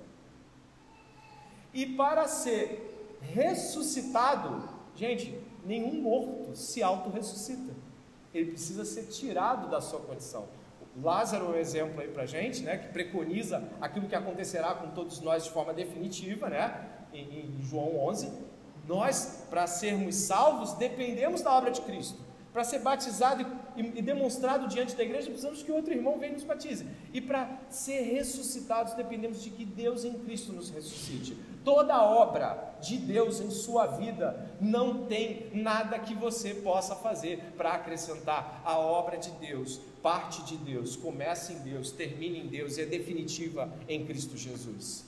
E para ser ressuscitado, gente, nenhum morto se auto-ressuscita, ele precisa ser tirado da sua condição. Lázaro é um exemplo aí para gente, né, que preconiza aquilo que acontecerá com todos nós de forma definitiva, né, em, em João 11. Nós, para sermos salvos, dependemos da obra de Cristo. Para ser batizado e, e, demonstrado diante da igreja, precisamos que outro irmão venha e nos batize. E para ser ressuscitados, dependemos de que Deus em Cristo nos ressuscite. Toda obra de Deus em sua vida não tem nada que você possa fazer para acrescentar. A obra de Deus, parte de Deus, começa em Deus, termina em Deus e é definitiva em Cristo Jesus.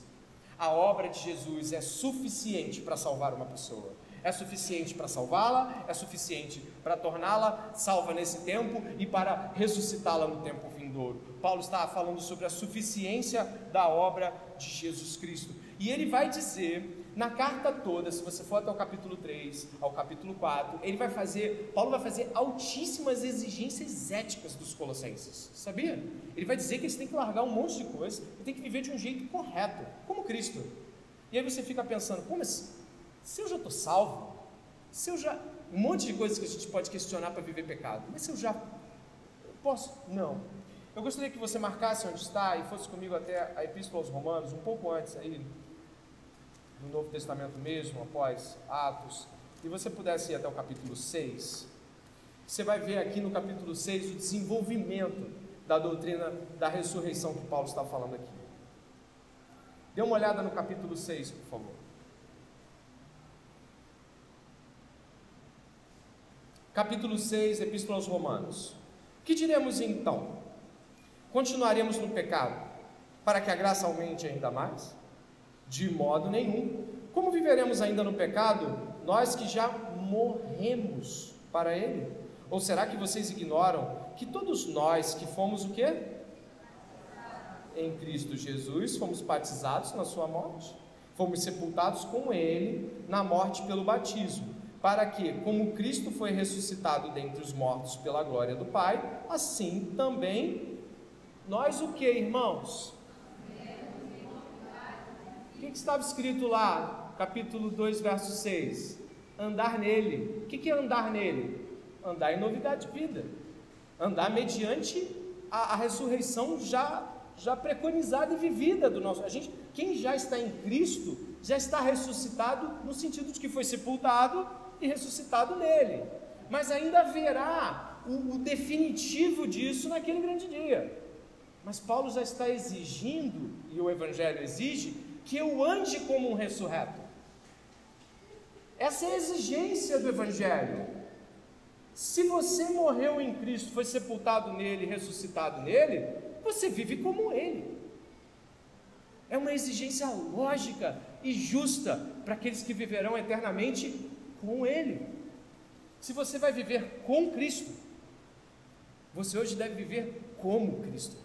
A obra de Jesus é suficiente para salvar uma pessoa é suficiente para salvá-la, é suficiente para torná-la salva nesse tempo e para ressuscitá-la no tempo vindouro. Paulo está falando sobre a suficiência da obra de Jesus Cristo. E ele vai dizer na carta toda, se você for até o capítulo 3, ao capítulo 4, ele vai fazer, Paulo vai fazer altíssimas exigências éticas dos colossenses. Sabia? Ele vai dizer que eles têm que largar um monte de coisa e têm que viver de um jeito correto, como Cristo. E aí você fica pensando, como assim? Se eu já estou salvo, se eu já. Um monte de coisas que a gente pode questionar para viver pecado, mas se eu já. Eu posso? Não. Eu gostaria que você marcasse onde está e fosse comigo até a Epístola aos Romanos, um pouco antes aí, do Novo Testamento mesmo, após Atos, e você pudesse ir até o capítulo 6. Você vai ver aqui no capítulo 6 o desenvolvimento da doutrina da ressurreição que Paulo está falando aqui. Dê uma olhada no capítulo 6, por favor. Capítulo 6, Epístola aos Romanos. Que diremos então? Continuaremos no pecado para que a graça aumente ainda mais? De modo nenhum. Como viveremos ainda no pecado, nós que já morremos para ele? Ou será que vocês ignoram que todos nós que fomos o quê? Em Cristo Jesus, fomos batizados na sua morte, fomos sepultados com ele na morte pelo batismo para que, como Cristo foi ressuscitado dentre os mortos pela glória do Pai, assim também nós o que, irmãos? O que, que estava escrito lá, capítulo 2, verso 6? Andar nele. O que, que é andar nele? Andar em novidade de vida. Andar mediante a, a ressurreição já, já preconizada e vivida do nosso. A gente, quem já está em Cristo, já está ressuscitado no sentido de que foi sepultado e ressuscitado nele. Mas ainda haverá o, o definitivo disso naquele grande dia. Mas Paulo já está exigindo, e o Evangelho exige, que eu ande como um ressurreto. Essa é a exigência do Evangelho. Se você morreu em Cristo, foi sepultado nele, ressuscitado nele, você vive como ele. É uma exigência lógica e justa para aqueles que viverão eternamente com ele. Se você vai viver com Cristo, você hoje deve viver como Cristo.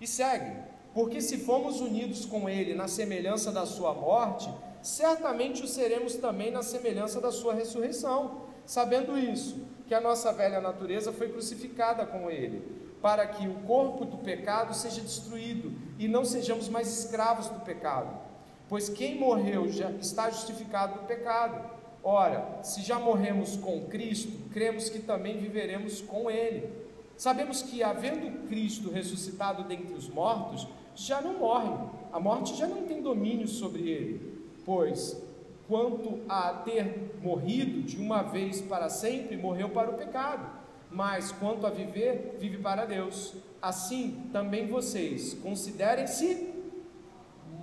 E segue, porque se fomos unidos com Ele na semelhança da Sua morte, certamente o seremos também na semelhança da Sua ressurreição. Sabendo isso, que a nossa velha natureza foi crucificada com Ele, para que o corpo do pecado seja destruído e não sejamos mais escravos do pecado. Pois quem morreu já está justificado do pecado. Ora, se já morremos com Cristo, cremos que também viveremos com Ele. Sabemos que, havendo Cristo ressuscitado dentre os mortos, já não morre, a morte já não tem domínio sobre ele, pois, quanto a ter morrido de uma vez para sempre, morreu para o pecado, mas quanto a viver, vive para Deus. Assim também vocês considerem-se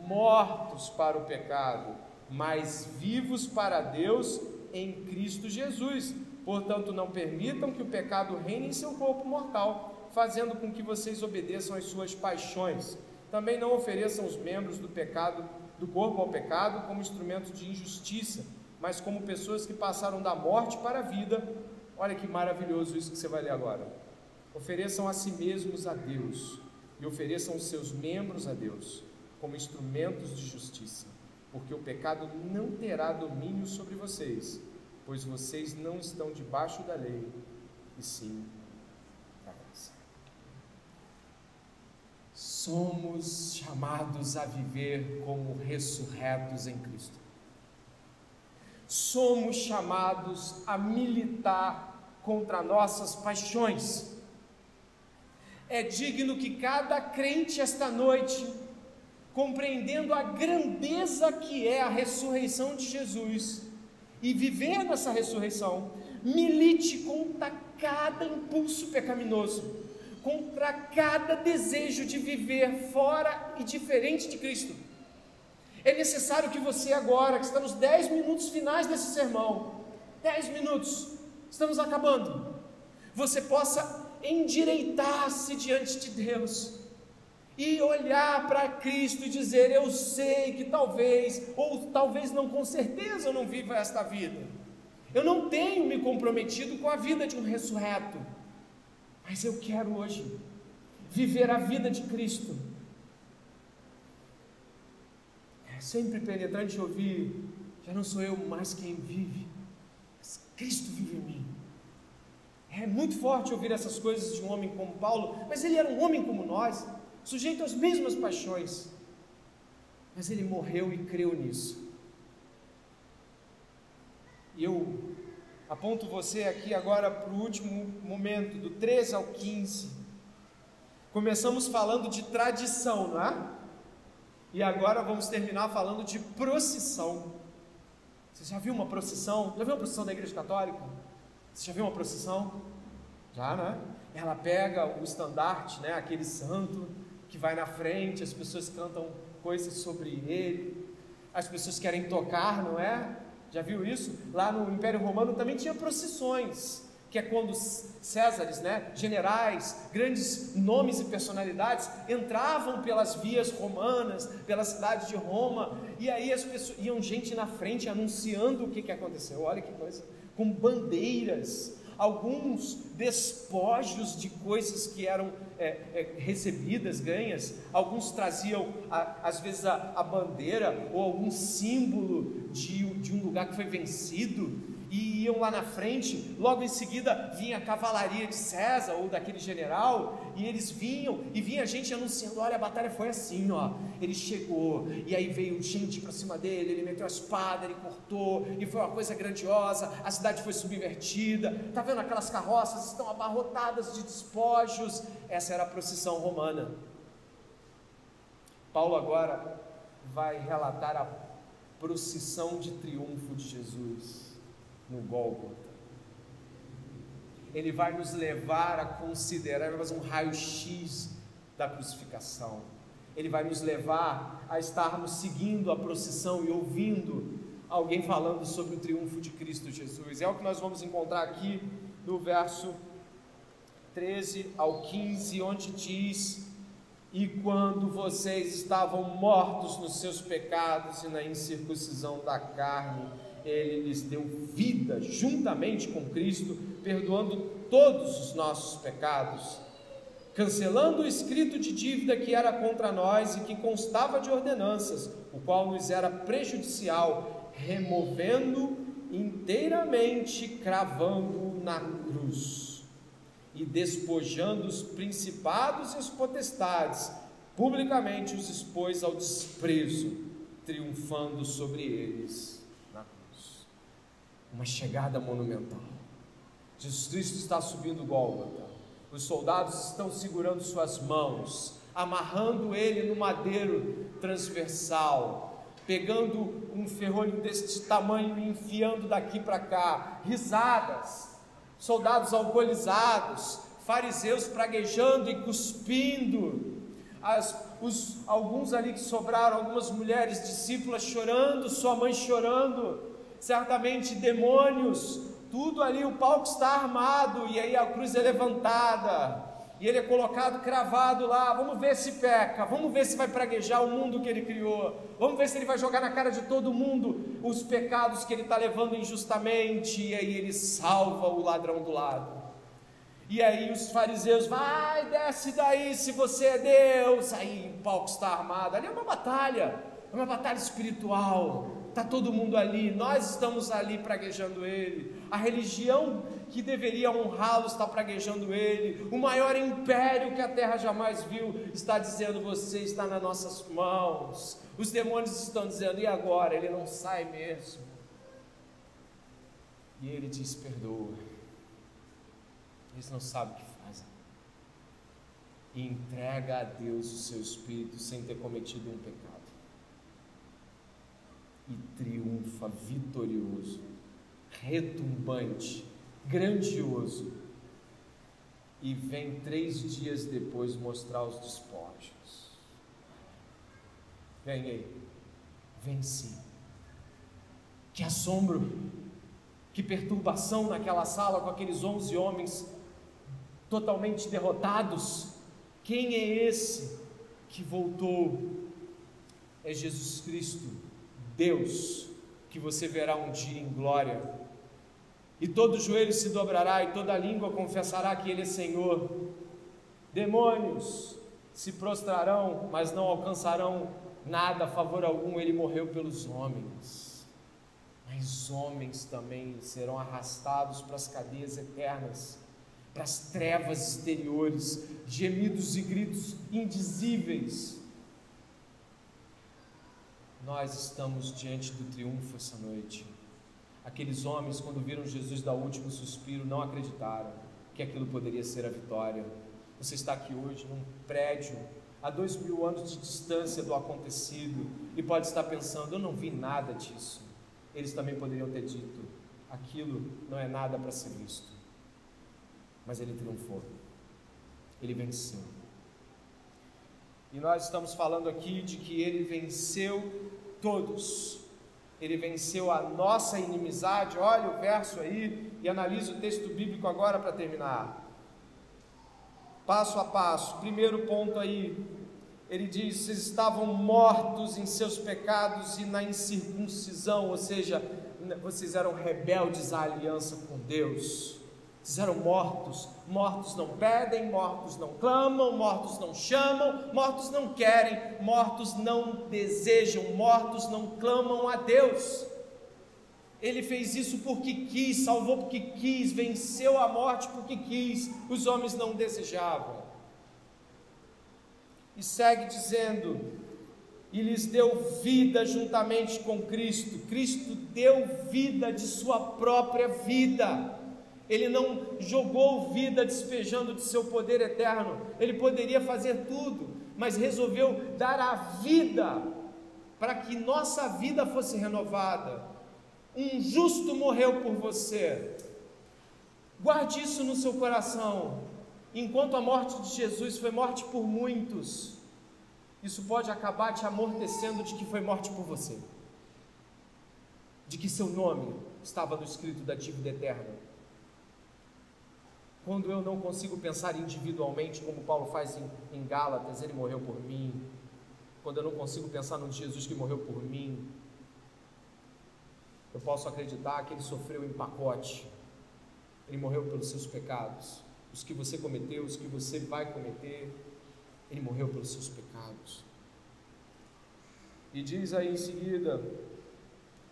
mortos para o pecado, mas vivos para Deus em Cristo Jesus. Portanto, não permitam que o pecado reine em seu corpo mortal, fazendo com que vocês obedeçam às suas paixões. Também não ofereçam os membros do pecado, do corpo ao pecado, como instrumentos de injustiça, mas como pessoas que passaram da morte para a vida. Olha que maravilhoso isso que você vai ler agora. Ofereçam a si mesmos a Deus e ofereçam os seus membros a Deus como instrumentos de justiça, porque o pecado não terá domínio sobre vocês, pois vocês não estão debaixo da lei, e sim da graça. Somos chamados a viver como ressurretos em Cristo. Somos chamados a militar contra nossas paixões. É digno que cada crente esta noite, compreendendo a grandeza que é a ressurreição de Jesus, e viver nessa ressurreição, milite contra cada impulso pecaminoso, contra cada desejo de viver fora e diferente de Cristo. É necessário que você agora, que está nos 10 minutos finais desse sermão, 10 minutos, estamos acabando, você possa endireitar-se diante de Deus e olhar para Cristo e dizer: Eu sei que talvez, ou talvez não com certeza, eu não viva esta vida. Eu não tenho me comprometido com a vida de um ressurreto, mas eu quero hoje viver a vida de Cristo. É sempre penetrante ouvir: já não sou eu mais quem vive, mas Cristo vive em mim. É muito forte ouvir essas coisas de um homem como Paulo, mas ele era um homem como nós sujeito às mesmas paixões, mas ele morreu e creu nisso. E eu aponto você aqui agora para o último momento, do 13 ao 15. Começamos falando de tradição, não é? E agora vamos terminar falando de procissão. Você já viu uma procissão? Já viu uma procissão da Igreja Católica? Você já viu uma procissão? Já, né? Ela pega o estandarte, né? Aquele santo, que vai na frente, as pessoas cantam coisas sobre ele, as pessoas querem tocar, não é? Já viu isso? Lá no Império Romano também tinha procissões, que é quando Césares, né, generais, grandes nomes e personalidades entravam pelas vias romanas, pela cidade de Roma, e aí as pessoas iam gente na frente anunciando o que, que aconteceu. Olha que coisa, com bandeiras, alguns despojos de coisas que eram é, é, recebidas, ganhas, alguns traziam a, às vezes a, a, bandeira ou algum símbolo de, de um lugar que foi vencido, e iam lá na frente, logo em seguida vinha a cavalaria de César ou daquele general, e eles vinham, e vinha gente anunciando: olha, a batalha foi assim, ó. Ele chegou, e aí veio gente para cima dele, ele meteu a espada, ele cortou, e foi uma coisa grandiosa, a cidade foi subvertida. Está vendo aquelas carroças estão abarrotadas de despojos? Essa era a procissão romana. Paulo agora vai relatar a procissão de triunfo de Jesus. No Gólgota. Ele vai nos levar a considerar, fazer um raio-x da crucificação. Ele vai nos levar a estarmos seguindo a procissão e ouvindo alguém falando sobre o triunfo de Cristo Jesus. É o que nós vamos encontrar aqui no verso 13 ao 15, onde diz: E quando vocês estavam mortos nos seus pecados e na incircuncisão da carne, ele lhes deu vida juntamente com Cristo, perdoando todos os nossos pecados, cancelando o escrito de dívida que era contra nós e que constava de ordenanças, o qual nos era prejudicial, removendo inteiramente, cravando na cruz e despojando os principados e os potestades, publicamente os expôs ao desprezo, triunfando sobre eles uma chegada monumental. Jesus Cristo está subindo Gólgota. Os soldados estão segurando suas mãos, amarrando ele no madeiro transversal, pegando um ferrolho deste tamanho e enfiando daqui para cá. Risadas, soldados alcoolizados, fariseus praguejando e cuspindo. As, os, alguns ali que sobraram, algumas mulheres discípulas chorando, sua mãe chorando certamente demônios, tudo ali, o palco está armado, e aí a cruz é levantada, e ele é colocado cravado lá. Vamos ver se peca, vamos ver se vai praguejar o mundo que ele criou, vamos ver se ele vai jogar na cara de todo mundo os pecados que ele está levando injustamente, e aí ele salva o ladrão do lado. E aí os fariseus, vai, desce daí se você é Deus. Aí o palco está armado. Ali é uma batalha, é uma batalha espiritual está todo mundo ali, nós estamos ali praguejando Ele, a religião que deveria honrá-lo está praguejando Ele, o maior império que a terra jamais viu está dizendo: Você está nas nossas mãos. Os demônios estão dizendo: E agora? Ele não sai mesmo. E Ele diz: Perdoa. Eles não sabem o que fazem. E entrega a Deus o seu espírito sem ter cometido um pecado e triunfa vitorioso, retumbante, grandioso. E vem três dias depois mostrar os despojos. Ganhei, venci. Que assombro, que perturbação naquela sala com aqueles onze homens totalmente derrotados. Quem é esse que voltou? É Jesus Cristo Deus, que você verá um dia em glória. E todo joelho se dobrará e toda língua confessará que Ele é Senhor. Demônios se prostrarão, mas não alcançarão nada, favor algum. Ele morreu pelos homens. Mas homens também serão arrastados para as cadeias eternas, para as trevas exteriores, gemidos e gritos indizíveis nós estamos diante do triunfo essa noite. Aqueles homens, quando viram Jesus dar o último suspiro, não acreditaram que aquilo poderia ser a vitória. Você está aqui hoje num prédio a dois mil anos de distância do acontecido e pode estar pensando: eu não vi nada disso. Eles também poderiam ter dito: aquilo não é nada para ser visto. Mas ele triunfou, ele venceu. E nós estamos falando aqui de que ele venceu todos. Ele venceu a nossa inimizade. Olha o verso aí e analise o texto bíblico agora para terminar. Passo a passo. Primeiro ponto aí. Ele diz: vocês estavam mortos em seus pecados e na incircuncisão, ou seja, vocês eram rebeldes à aliança com Deus. Vocês eram mortos. Mortos não pedem, mortos não clamam, mortos não chamam, mortos não querem, mortos não desejam, mortos não clamam a Deus. Ele fez isso porque quis, salvou porque quis, venceu a morte porque quis, os homens não desejavam. E segue dizendo: e lhes deu vida juntamente com Cristo. Cristo deu vida de sua própria vida. Ele não jogou vida despejando de seu poder eterno. Ele poderia fazer tudo, mas resolveu dar a vida para que nossa vida fosse renovada. Um justo morreu por você. Guarde isso no seu coração. Enquanto a morte de Jesus foi morte por muitos, isso pode acabar te amortecendo de que foi morte por você, de que seu nome estava no escrito da dívida eterna. Quando eu não consigo pensar individualmente, como Paulo faz em, em Gálatas, ele morreu por mim. Quando eu não consigo pensar no Jesus que morreu por mim, eu posso acreditar que ele sofreu em pacote. Ele morreu pelos seus pecados, os que você cometeu, os que você vai cometer. Ele morreu pelos seus pecados. E diz aí em seguida: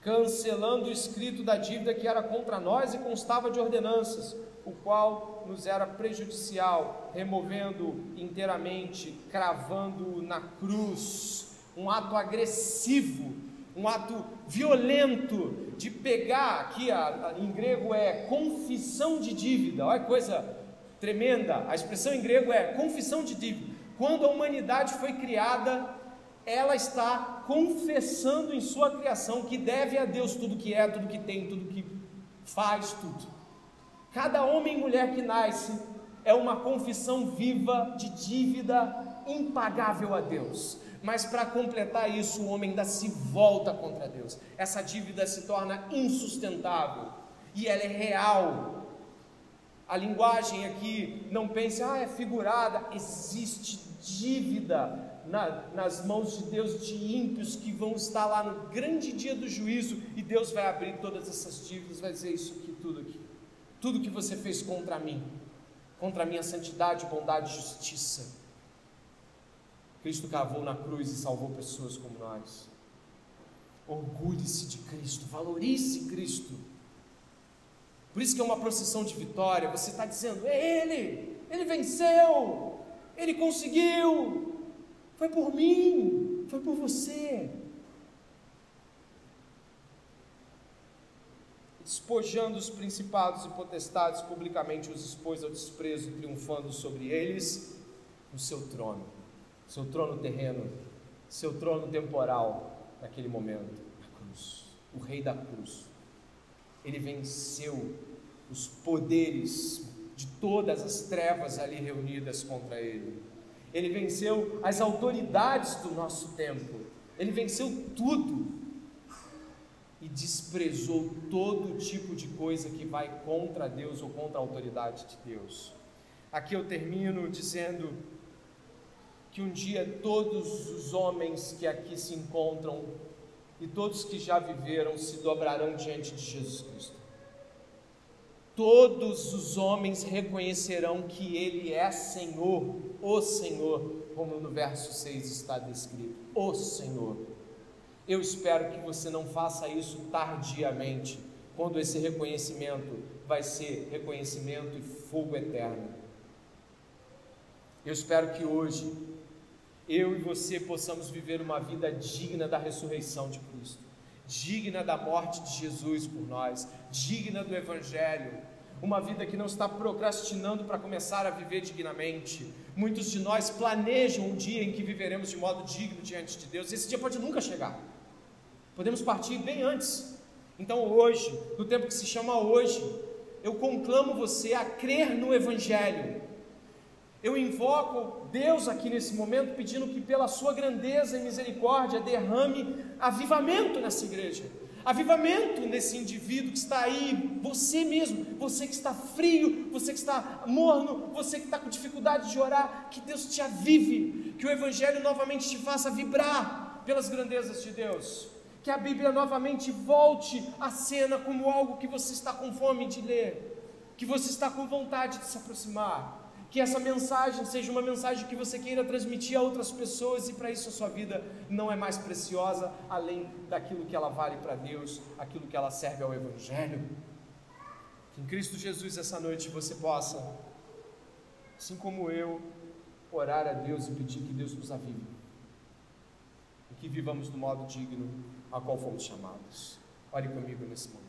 cancelando o escrito da dívida que era contra nós e constava de ordenanças, o qual nos era prejudicial, removendo inteiramente, cravando na cruz, um ato agressivo, um ato violento de pegar, aqui a, a, em grego é confissão de dívida, olha que coisa tremenda, a expressão em grego é confissão de dívida. Quando a humanidade foi criada, ela está confessando em sua criação que deve a Deus tudo que é, tudo que tem, tudo que faz, tudo. Cada homem e mulher que nasce é uma confissão viva de dívida impagável a Deus. Mas para completar isso, o homem ainda se volta contra Deus. Essa dívida se torna insustentável e ela é real. A linguagem aqui, não pense, ah, é figurada. Existe dívida na, nas mãos de Deus de ímpios que vão estar lá no grande dia do juízo e Deus vai abrir todas essas dívidas, vai dizer isso aqui, tudo aqui. Tudo que você fez contra mim, contra a minha santidade, bondade e justiça. Cristo cavou na cruz e salvou pessoas como nós. Orgulhe-se de Cristo, valorize Cristo. Por isso que é uma procissão de vitória. Você está dizendo, é Ele, Ele venceu, Ele conseguiu, foi por mim, foi por você. Despojando os principados e potestades, publicamente os expôs ao desprezo, triunfando sobre eles no seu trono, seu trono terreno, seu trono temporal, naquele momento, a cruz, o Rei da cruz. Ele venceu os poderes de todas as trevas ali reunidas contra ele. Ele venceu as autoridades do nosso tempo. Ele venceu tudo e desprezou todo tipo de coisa que vai contra Deus ou contra a autoridade de Deus. Aqui eu termino dizendo que um dia todos os homens que aqui se encontram e todos que já viveram se dobrarão diante de Jesus Cristo. Todos os homens reconhecerão que Ele é Senhor, o Senhor, como no verso 6 está descrito: o Senhor. Eu espero que você não faça isso tardiamente, quando esse reconhecimento vai ser reconhecimento e fogo eterno. Eu espero que hoje eu e você possamos viver uma vida digna da ressurreição de Cristo, digna da morte de Jesus por nós, digna do Evangelho, uma vida que não está procrastinando para começar a viver dignamente. Muitos de nós planejam um dia em que viveremos de modo digno diante de Deus, esse dia pode nunca chegar. Podemos partir bem antes. Então, hoje, no tempo que se chama hoje, eu conclamo você a crer no Evangelho. Eu invoco Deus aqui nesse momento, pedindo que, pela Sua grandeza e misericórdia, derrame avivamento nessa igreja. Avivamento nesse indivíduo que está aí, você mesmo, você que está frio, você que está morno, você que está com dificuldade de orar, que Deus te avive, que o Evangelho novamente te faça vibrar pelas grandezas de Deus que a Bíblia novamente volte à cena como algo que você está com fome de ler, que você está com vontade de se aproximar, que essa mensagem seja uma mensagem que você queira transmitir a outras pessoas e para isso a sua vida não é mais preciosa além daquilo que ela vale para Deus, aquilo que ela serve ao Evangelho. Que em Cristo Jesus essa noite você possa, assim como eu, orar a Deus e pedir que Deus nos avive e que vivamos do modo digno a qual fomos chamados. Ore comigo nesse momento.